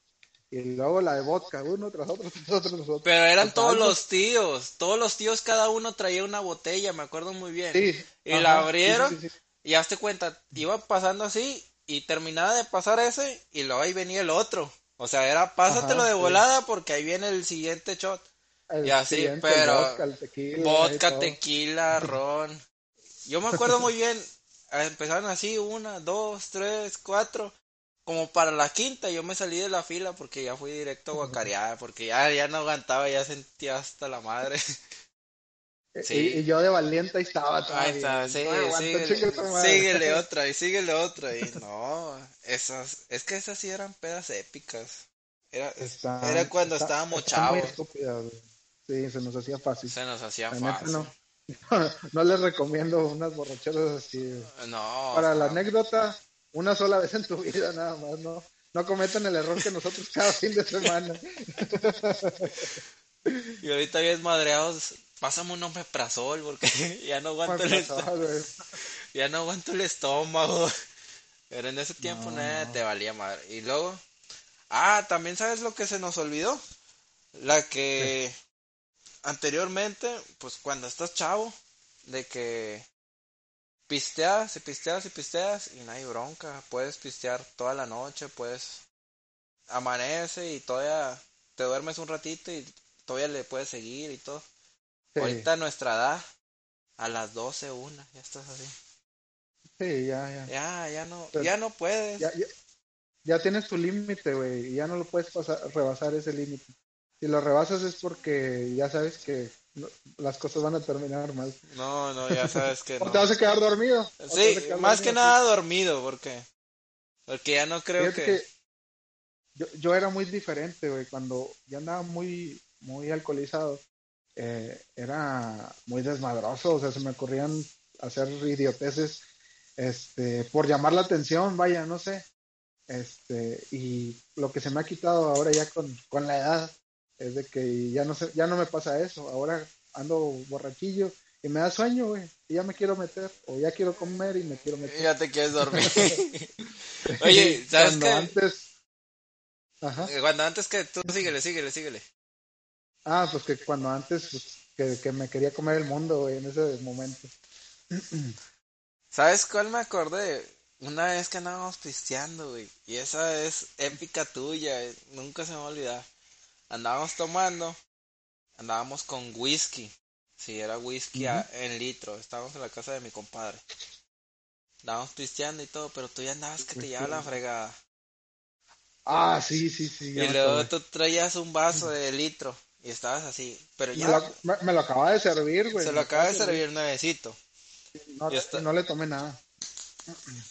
Speaker 1: Y luego la de vodka, uno tras otro, tras otro, tras otro.
Speaker 2: Pero eran todos los tíos, todos los tíos, cada uno traía una botella, me acuerdo muy bien. Sí, y la abrieron, y hazte cuenta, iba pasando así, y terminaba de pasar ese, y luego ahí venía el otro. O sea, era pásatelo de volada porque ahí viene el siguiente shot. y así, pero vodka, tequila, vodka tequila, ron. Yo me acuerdo muy bien, empezaron así, una, dos, tres, cuatro como para la quinta yo me salí de la fila porque ya fui directo a guacarear, porque ya, ya no aguantaba, ya sentía hasta la madre.
Speaker 1: Sí. Y, yo de valiente ahí estaba.
Speaker 2: Ahí está, sí, síguele, otra y síguele otra y no, esas, es que esas sí eran pedas épicas. Era, era cuando estábamos chavos.
Speaker 1: sí, se nos hacía fácil.
Speaker 2: Se nos hacía fácil.
Speaker 1: No, no, les recomiendo unas borracheras así.
Speaker 2: No.
Speaker 1: Para la anécdota, una sola vez en tu vida nada más, no, no cometan el error que nosotros cada fin de semana.
Speaker 2: y ahorita bien madreados, pásame un omeprazol porque ya no aguanto el estómago. Ya no aguanto el estómago. Pero en ese tiempo nada te valía madre. Y luego, ah, también sabes lo que se nos olvidó. La que anteriormente, pues cuando estás chavo, de que pisteas y pisteas y pisteas y no hay bronca. Puedes pistear toda la noche, puedes amanece y todavía te duermes un ratito y todavía le puedes seguir y todo. Ahorita nuestra edad, a las 12, una, ya estás así.
Speaker 1: Sí, ya, ya.
Speaker 2: Ya, ya no, ya no puedes.
Speaker 1: Ya, ya, tienes tu límite, güey, y ya no lo puedes pasar, rebasar ese límite. Si lo rebasas es porque ya sabes que las cosas van a terminar mal.
Speaker 2: No, no, ya sabes que no.
Speaker 1: ¿O te vas a quedar dormido?
Speaker 2: Sí, más que nada dormido, porque porque ya no creo que...
Speaker 1: yo, yo, era muy diferente, güey, cuando ya andaba muy muy alcoholizado, eh, era muy desmadroso, o sea, se me ocurrían hacer idioteces este por llamar la atención, vaya, no sé. Este, y lo que se me ha quitado ahora ya con, con la edad es de que ya no, ya no me pasa eso. Ahora ando borrachillo y me da sueño, güey. Y ya me quiero meter. O ya quiero comer y me quiero meter.
Speaker 2: ya te quieres dormir. Oye, ¿sabes
Speaker 1: Cuando antes...
Speaker 2: Ajá. Cuando antes que tú síguele, síguele, síguele.
Speaker 1: Ah, pues que cuando antes pues, que, que, me quería comer el mundo, güey, en ese momento.
Speaker 2: ¿Sabes cuál me acordé? Una vez que andábamos pisteando, güey. Y esa es épica tuya, eh, nunca se me va a olvidar andábamos tomando, andábamos con whisky. Si era whisky en litro. Estábamos en la casa de mi compadre. Andábamos pisteando y todo, pero tú ya andabas que te lleva la fregada.
Speaker 1: Ah, sí, sí, sí.
Speaker 2: Y luego tú traías un vaso de litro y estabas así. Pero ya.
Speaker 1: Me lo, acaba de servir, güey.
Speaker 2: Se lo acaba de servir nuevecito.
Speaker 1: No, no le tomé nada.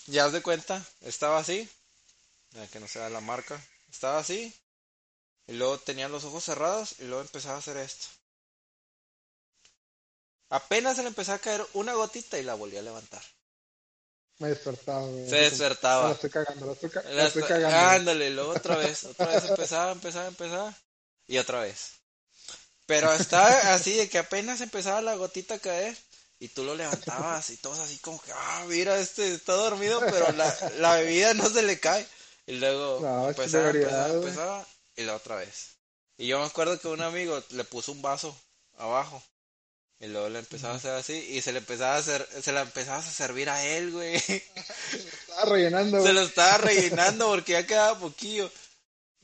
Speaker 2: Ya os de cuenta, estaba así. Que no sea la marca. Estaba así. Y luego tenía los ojos cerrados y luego empezaba a hacer esto. Apenas se le empezó a caer una gotita y la volví a levantar.
Speaker 1: Me despertaba.
Speaker 2: Se despertaba.
Speaker 1: La estoy cagando, la estoy, cagando. Ándale,
Speaker 2: luego otra vez, otra vez empezaba, empezaba, empezaba. Y otra vez. Pero estaba así de que apenas empezaba la gotita a caer y tú lo levantabas y todos así como que, ah, mira, este está dormido, pero la, la bebida no se le cae. Y luego no, empezaba, empezaba, empezaba, y la otra vez. Y yo me acuerdo que un amigo le puso un vaso abajo. Y luego le empezaba a hacer así y se le empezaba a hacer, se la empezaba a servir a él, güey. Se
Speaker 1: lo estaba rellenando.
Speaker 2: Se lo estaba rellenando porque ya quedaba poquillo.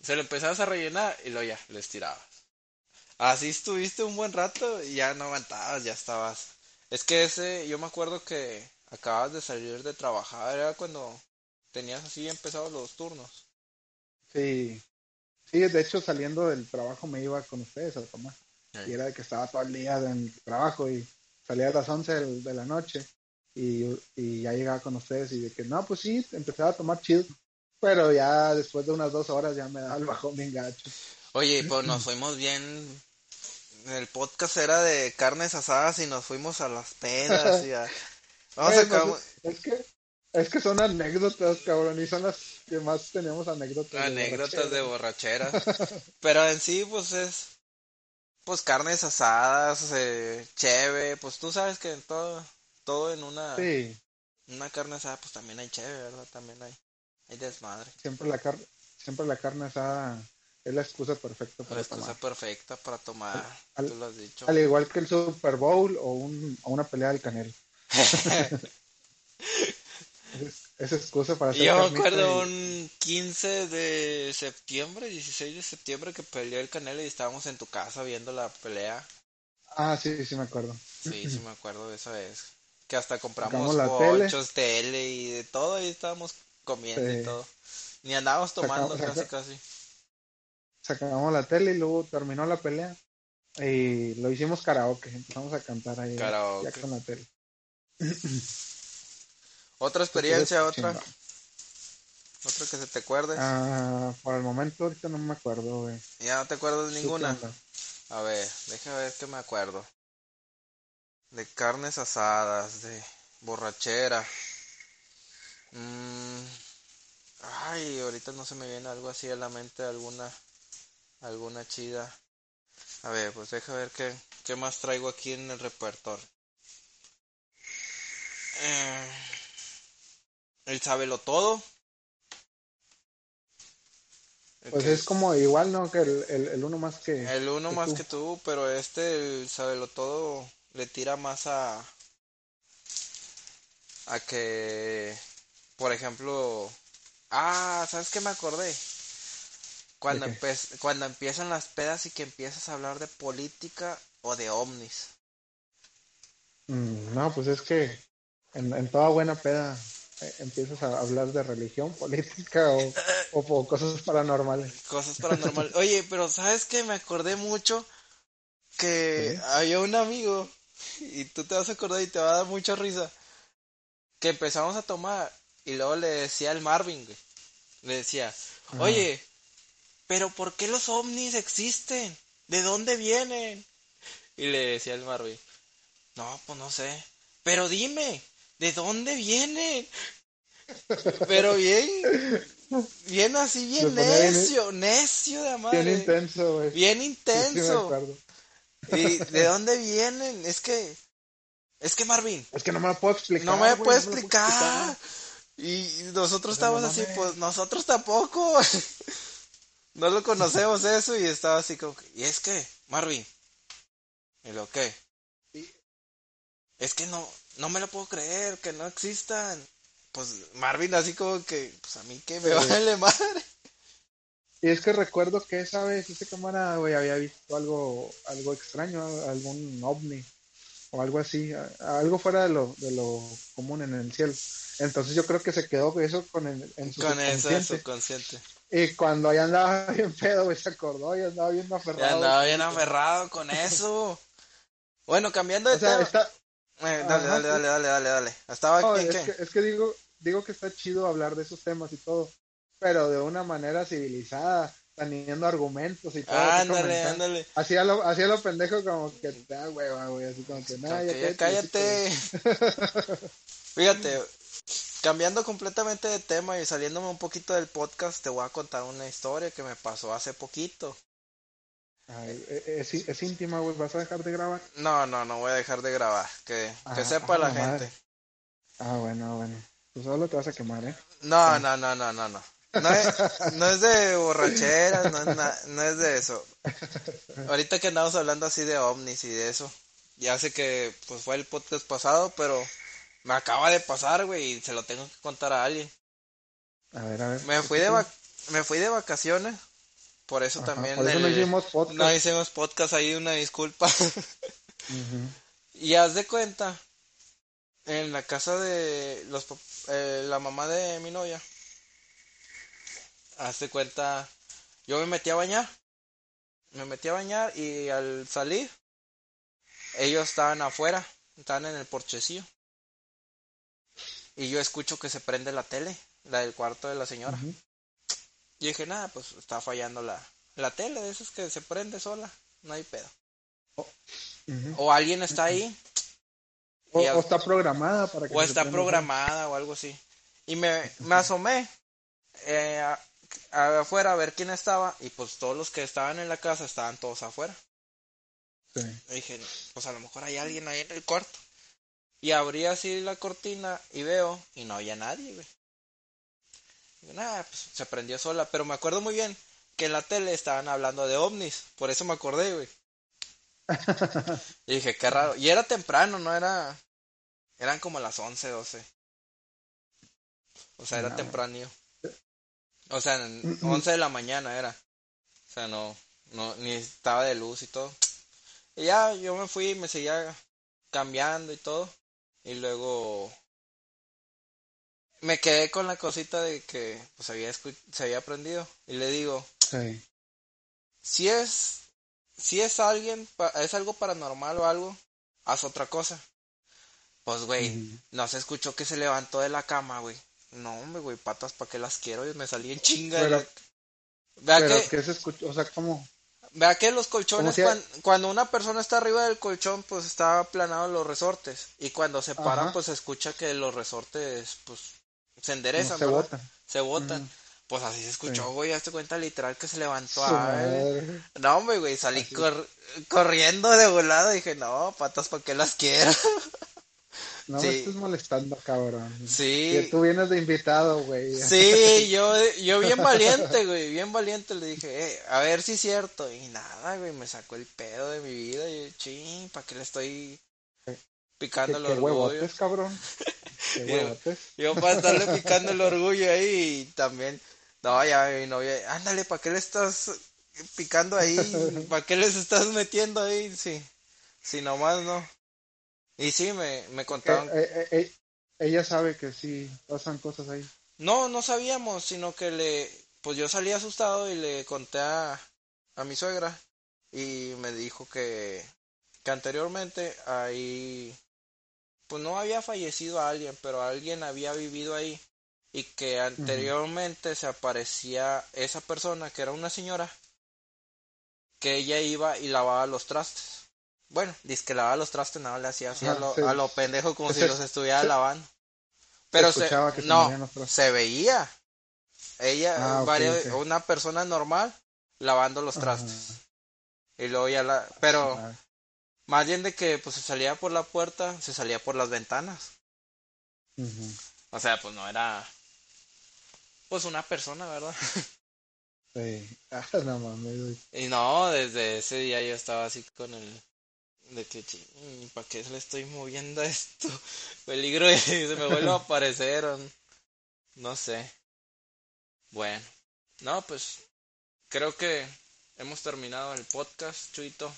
Speaker 2: Se lo empezabas a rellenar y luego ya, le estirabas. Así estuviste un buen rato y ya no aguantabas, ya estabas. Es que ese, yo me acuerdo que acabas de salir de trabajar, era cuando tenías así empezados los turnos.
Speaker 1: Sí, Sí, de hecho saliendo del trabajo me iba con ustedes a tomar. Y era de que estaba todo el día en el trabajo y salía a las 11 de la noche y, y, ya llegaba con ustedes y de que no, pues sí, empezaba a tomar chido. Pero ya después de unas dos horas ya me daba el bajón bien gacho.
Speaker 2: Oye, pues nos fuimos bien, el podcast era de carnes asadas y nos fuimos a las pedas y a... Vamos a acabar-
Speaker 1: es que es que son anécdotas, cabrón, y son las que más tenemos anécdotas. de
Speaker 2: anécdotas de
Speaker 1: borrachera.
Speaker 2: borrachera. Pero en sí, pues es... Pues carnes asadas, eh, cheve, pues tú sabes que en todo, todo en una,
Speaker 1: Sí,
Speaker 2: una carne asada, pues también hay cheve, ¿verdad? También hay, hay desmadre.
Speaker 1: siempre la carne, siempre la carne asada es la excusa perfecta para
Speaker 2: La excusa
Speaker 1: tomar.
Speaker 2: perfecta para tomar,
Speaker 1: Al-
Speaker 2: tú lo has dicho.
Speaker 1: Al igual que el Super Bowl o, un, o una pelea del canelo. Es, es excusa para hacer
Speaker 2: Yo me acuerdo
Speaker 1: y-
Speaker 2: un 15 de septiembre, 16 de septiembre que peleó el Canelo y estábamos en tu casa viendo la pelea.
Speaker 1: Ah, sí, sí me acuerdo.
Speaker 2: Sí, sí me acuerdo de esa vez. Que hasta compramos
Speaker 1: la tele.
Speaker 2: y de todo y estábamos comiendo y todo. Ni andábamos tomando
Speaker 1: Sacamos-
Speaker 2: casi casi.
Speaker 1: Sacamos la tele y luego terminó la pelea y lo hicimos karaoke. Empezamos a cantar ahí
Speaker 2: Karaoke.
Speaker 1: ya con la tele.
Speaker 2: Otra experiencia, otra, otra que se te acuerde.
Speaker 1: Ah, por el momento ahorita no me acuerdo, güey.
Speaker 2: Ya no te acuerdas de
Speaker 1: ¿Tú
Speaker 2: ninguna. A ver, déjame ver que me acuerdo. De carnes asadas, de borrachera. Mm, ay, ahorita no se me viene algo así a la mente, alguna, alguna chida. A ver, pues deja ver qué, qué más traigo aquí en el repertorio. Eh, el sábelo todo. El
Speaker 1: Pues es como igual, ¿no? Que el, el, el uno más que...
Speaker 2: el uno
Speaker 1: que
Speaker 2: más
Speaker 1: tú.
Speaker 2: que tú, pero este, el sabelo todo, le tira más a. a que. Por ejemplo. Ah, ¿sabes qué me acordé? Cuando, empe- cuando empiezan las pedas y que empiezas a hablar de política o de ovnis.
Speaker 1: Mm, no, pues es que en, en toda buena peda eh, empiezas a hablar de religión, política o, o cosas paranormales.
Speaker 2: Cosas paranormales. Oye, pero ¿sabes qué? Me acordé mucho que había un amigo, y tú te vas a acordar y te va a dar mucha risa, que empezamos a tomar y luego le decía al Marvin, güey, le decía, oye, pero ¿por qué los ovnis existen? ¿De dónde vienen? Y le decía al Marvin, no, pues no sé, pero dime, ¿de dónde vienen? Pero bien, bien así, bien necio, necio de madre.
Speaker 1: Bien intenso, güey.
Speaker 2: Bien
Speaker 1: Sí, sí me
Speaker 2: intenso. ¿Y de dónde vienen? Es que, es que Marvin,
Speaker 1: Es que no me lo puedo explicar.
Speaker 2: no me
Speaker 1: güey,
Speaker 2: puede
Speaker 1: no me lo puedo
Speaker 2: explicar. Y nosotros
Speaker 1: O sea, no
Speaker 2: estamos así, pues nosotros tampoco. No lo conocemos eso y estaba así como, que, ¿y es que, Marvin? ¿Y lo qué?
Speaker 1: Sí.
Speaker 2: Es que no, no me lo puedo creer, que no existan. Pues Marvin así como que, pues a mí que me vale madre.
Speaker 1: Y es que recuerdo que esa vez ese cámara, güey, había visto algo, algo extraño, algún ovni o algo así, algo fuera de lo, de lo común en el cielo. Entonces yo creo que se quedó eso con el, en su
Speaker 2: Con eso,
Speaker 1: subconsciente. Y cuando ya andaba bien pedo, güey, se acordó y andaba bien aferrado.
Speaker 2: Ya andaba bien aferrado con eso. Bueno, cambiando de
Speaker 1: O sea,
Speaker 2: tema.
Speaker 1: está,
Speaker 2: Eh, dale,
Speaker 1: Ajá,
Speaker 2: dale, dale, dale, dale, dale. Estaba
Speaker 1: no, es, que, es que digo, digo que está chido hablar de esos temas y todo, pero de una manera civilizada, teniendo argumentos y todo. así
Speaker 2: Ándale, ándale.
Speaker 1: Hacía lo, hacía lo pendejo como que te da hueva, güey, así como que nada,
Speaker 2: ya cállate. Fíjate, cambiando completamente de tema y saliéndome un poquito del podcast, te voy a contar una historia que me pasó hace poquito.
Speaker 1: Ay, e- es, es íntima, güey, ¿vas a dejar de grabar?
Speaker 2: No, no, no voy a dejar de grabar. Que, que
Speaker 1: Ah,
Speaker 2: sepa
Speaker 1: ah,
Speaker 2: la
Speaker 1: madre.
Speaker 2: gente.
Speaker 1: Ah, bueno, bueno. Tú solo te vas a quemar, ¿eh?
Speaker 2: No, no, no, no, no, no. No es, no es de borracheras, no es, na- no es de eso. Ahorita que andamos hablando así de ovnis y de eso, ya sé que pues fue el podcast pasado, pero me acaba de pasar, güey, y se lo tengo que contar a alguien.
Speaker 1: A ver, a ver.
Speaker 2: Me fui de, me fui de vacaciones, por eso
Speaker 1: Ajá,
Speaker 2: también
Speaker 1: por eso no hicimos podcast.
Speaker 2: no hicimos podcast ahí, una disculpa. Y haz de cuenta, en la casa de los eh, la mamá de mi novia, haz de cuenta, yo me metí a bañar, me metí a bañar y al salir, ellos estaban afuera, estaban en el porchecillo. Y yo escucho que se prende la tele, la del cuarto de la señora. Y dije, nada, pues está fallando la, la tele, de esas que se prende sola, no hay pedo.
Speaker 1: Ujú.
Speaker 2: o alguien está ahí
Speaker 1: O, está programada para que
Speaker 2: o está programada o algo así. Y me, me asomé eh, a- a- afuera a ver quién estaba y pues todos los que estaban en la casa estaban todos afuera.
Speaker 1: Sí.
Speaker 2: Y dije, pues a lo mejor hay alguien ahí en el cuarto. Y abrí así la cortina y veo y no había nadie, güey. Nada, pues se prendió sola, pero me acuerdo muy bien que en la tele estaban hablando de ovnis, por eso me acordé, güey. Y dije, qué raro. Y era temprano, no era... Eran como las 11, 12. O sea, era
Speaker 1: No.
Speaker 2: tempranillo. O sea, en 11 de la mañana era. O sea, no, no, ni estaba de luz y todo. Y ya yo me fui y me seguía cambiando y todo. Y luego me quedé con la cosita de que pues había se había aprendido. Y le digo,
Speaker 1: Sí.
Speaker 2: si es, si es alguien, es algo paranormal o algo, haz otra cosa. Pues, güey, no se escuchó que se levantó de la cama, güey. No, hombre, güey, patas, ¿para qué las quiero? Y me salí en chinga. de
Speaker 1: Pero-
Speaker 2: la- Vea
Speaker 1: Pero
Speaker 2: que,
Speaker 1: que se escucha, o sea, como...
Speaker 2: vea que los colchones, cuando una persona está arriba del colchón, pues está aplanado los resortes. Y cuando se paran,
Speaker 1: Ajá.
Speaker 2: pues se escucha que los resortes, pues, se enderezan,
Speaker 1: se
Speaker 2: ¿verdad?
Speaker 1: botan.
Speaker 2: Se botan.
Speaker 1: Ujú.
Speaker 2: Pues así se escuchó,
Speaker 1: Sí.
Speaker 2: güey, hazte cuenta literal que se levantó. Ay. No, hombre, güey, salí cor- corriendo de volada. Dije, no, patas, ¿para qué las quiero?
Speaker 1: No
Speaker 2: Sí.
Speaker 1: me estés molestando, cabrón.
Speaker 2: Sí.
Speaker 1: Que tú vienes de invitado, güey.
Speaker 2: Sí, yo, yo bien valiente, güey, bien valiente le dije, eh, a ver si es cierto. Y nada, güey, me sacó el pedo de mi vida. Y yo, ching, ¿para qué le estoy
Speaker 1: ¿Qué,
Speaker 2: picando el orgullo?
Speaker 1: huevotes, cabrón. Qué
Speaker 2: Yo-
Speaker 1: huevotes.
Speaker 2: Yo para estarle picando el orgullo ahí y también, no, ya mi novia, ándale, ¿para qué le estás picando ahí? ¿Para qué les estás metiendo ahí? Sí, sí, nomás no. Y sí, me, me contaron.
Speaker 1: Eh, eh, eh, ella sabe que sí pasan cosas ahí.
Speaker 2: No, no sabíamos, sino que le, pues yo salí asustado y le conté a, a mi suegra y me dijo que, que anteriormente ahí, pues no había fallecido a alguien, pero alguien había vivido ahí y que anteriormente se aparecía esa persona que era una señora que ella iba y lavaba los trastes. Bueno, dice que lavaba los trastes, nada le hacía así a
Speaker 1: Ajá,
Speaker 2: lo,
Speaker 1: sí.
Speaker 2: a lo pendejo como si los estuviera lavando. Pero se, no, se veía. Ella,
Speaker 1: Ah,
Speaker 2: una persona normal lavando los
Speaker 1: Ajá.
Speaker 2: trastes. Y luego ya la, pero
Speaker 1: Ah,
Speaker 2: más bien de que pues se salía por la puerta, se salía por las ventanas. O sea, pues no era pues una persona, ¿verdad?
Speaker 1: Sí. Ah, no mames.
Speaker 2: Y no, desde ese día yo estaba así con el de que ¿para qué se le estoy moviendo a esto? Peligro de se me vuelve a aparecer o no sé. Bueno, no, pues creo que hemos terminado el podcast, Chuito.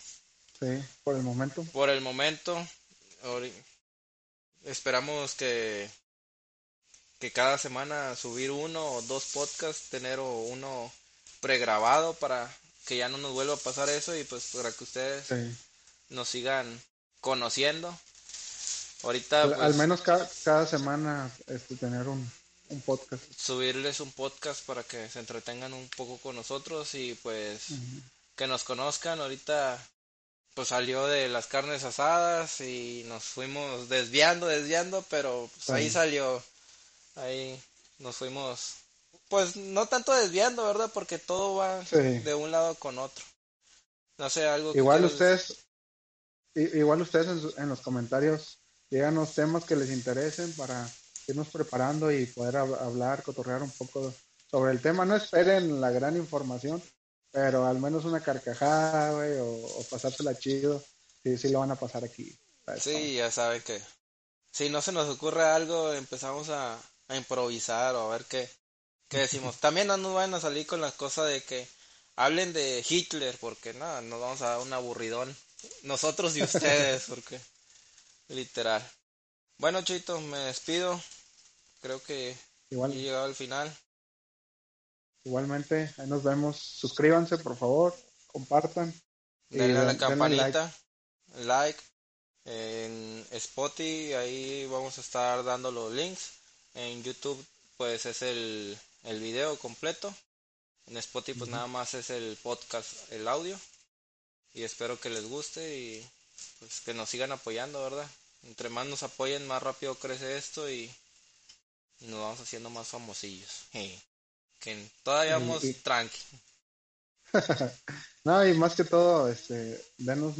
Speaker 1: Sí, por el momento.
Speaker 2: Por el momento, esperamos que que cada semana subir uno o dos podcasts, tener uno pregrabado para que ya no nos vuelva a pasar eso y pues para que ustedes
Speaker 1: Sí.
Speaker 2: Nos sigan conociendo. Ahorita
Speaker 1: Al,
Speaker 2: pues,
Speaker 1: al menos cada, cada semana este, tener un, un podcast.
Speaker 2: subirles un podcast para que se entretengan un poco con nosotros y pues que nos conozcan. Ahorita pues salió de las carnes asadas y nos fuimos desviando, desviando, pero pues, ahí salió. Ahí nos fuimos, pues no tanto desviando, ¿verdad? Porque todo va
Speaker 1: Sí.
Speaker 2: de un lado con otro. No sé, algo
Speaker 1: Igual ustedes, igual ustedes en, su- en los comentarios díganos temas que les interesen para irnos preparando y poder hab- hablar, cotorrear un poco sobre el tema. No esperen la gran información, pero al menos una carcajada, güey, o, o pasársela chido. Sí, sí lo van a pasar aquí.
Speaker 2: Sí, ya saben que si no se nos ocurre algo, empezamos a, a improvisar o a ver qué, qué decimos. También no nos van a salir con la cosa de que hablen de Hitler, porque nada, nos vamos a dar un aburridón. Nosotros y ustedes, porque literal. Bueno, Chito, me despido. Creo que
Speaker 1: Igual,
Speaker 2: he llegado al final.
Speaker 1: igualmente, ahí nos vemos. Suscríbanse, por favor, compartan. y
Speaker 2: Denle a la
Speaker 1: den- denle like.
Speaker 2: campanita, like. En Spotify, ahí vamos a estar dando los links. En YouTube, pues es el, el video completo. En Spotify, pues nada más es el podcast, el audio. Y espero que les guste y pues que nos sigan apoyando, ¿verdad? Entre más nos apoyen, más rápido crece esto y, nos vamos haciendo más famosillos. Que todavía vamos tranqui.
Speaker 1: no, y más que todo, este, denos,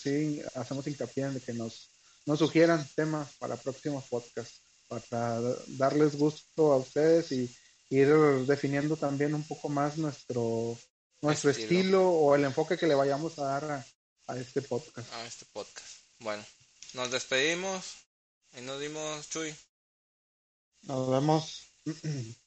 Speaker 1: sí, hacemos hincapié en que nos, nos sugieran temas para próximos podcasts, para darles gusto a ustedes y ir definiendo también un poco más nuestro, nuestro estilo, o el enfoque que le vayamos a dar a, este podcast.
Speaker 2: A este podcast. Bueno, nos despedimos y nos dimos, Chuy.
Speaker 1: Nos vemos.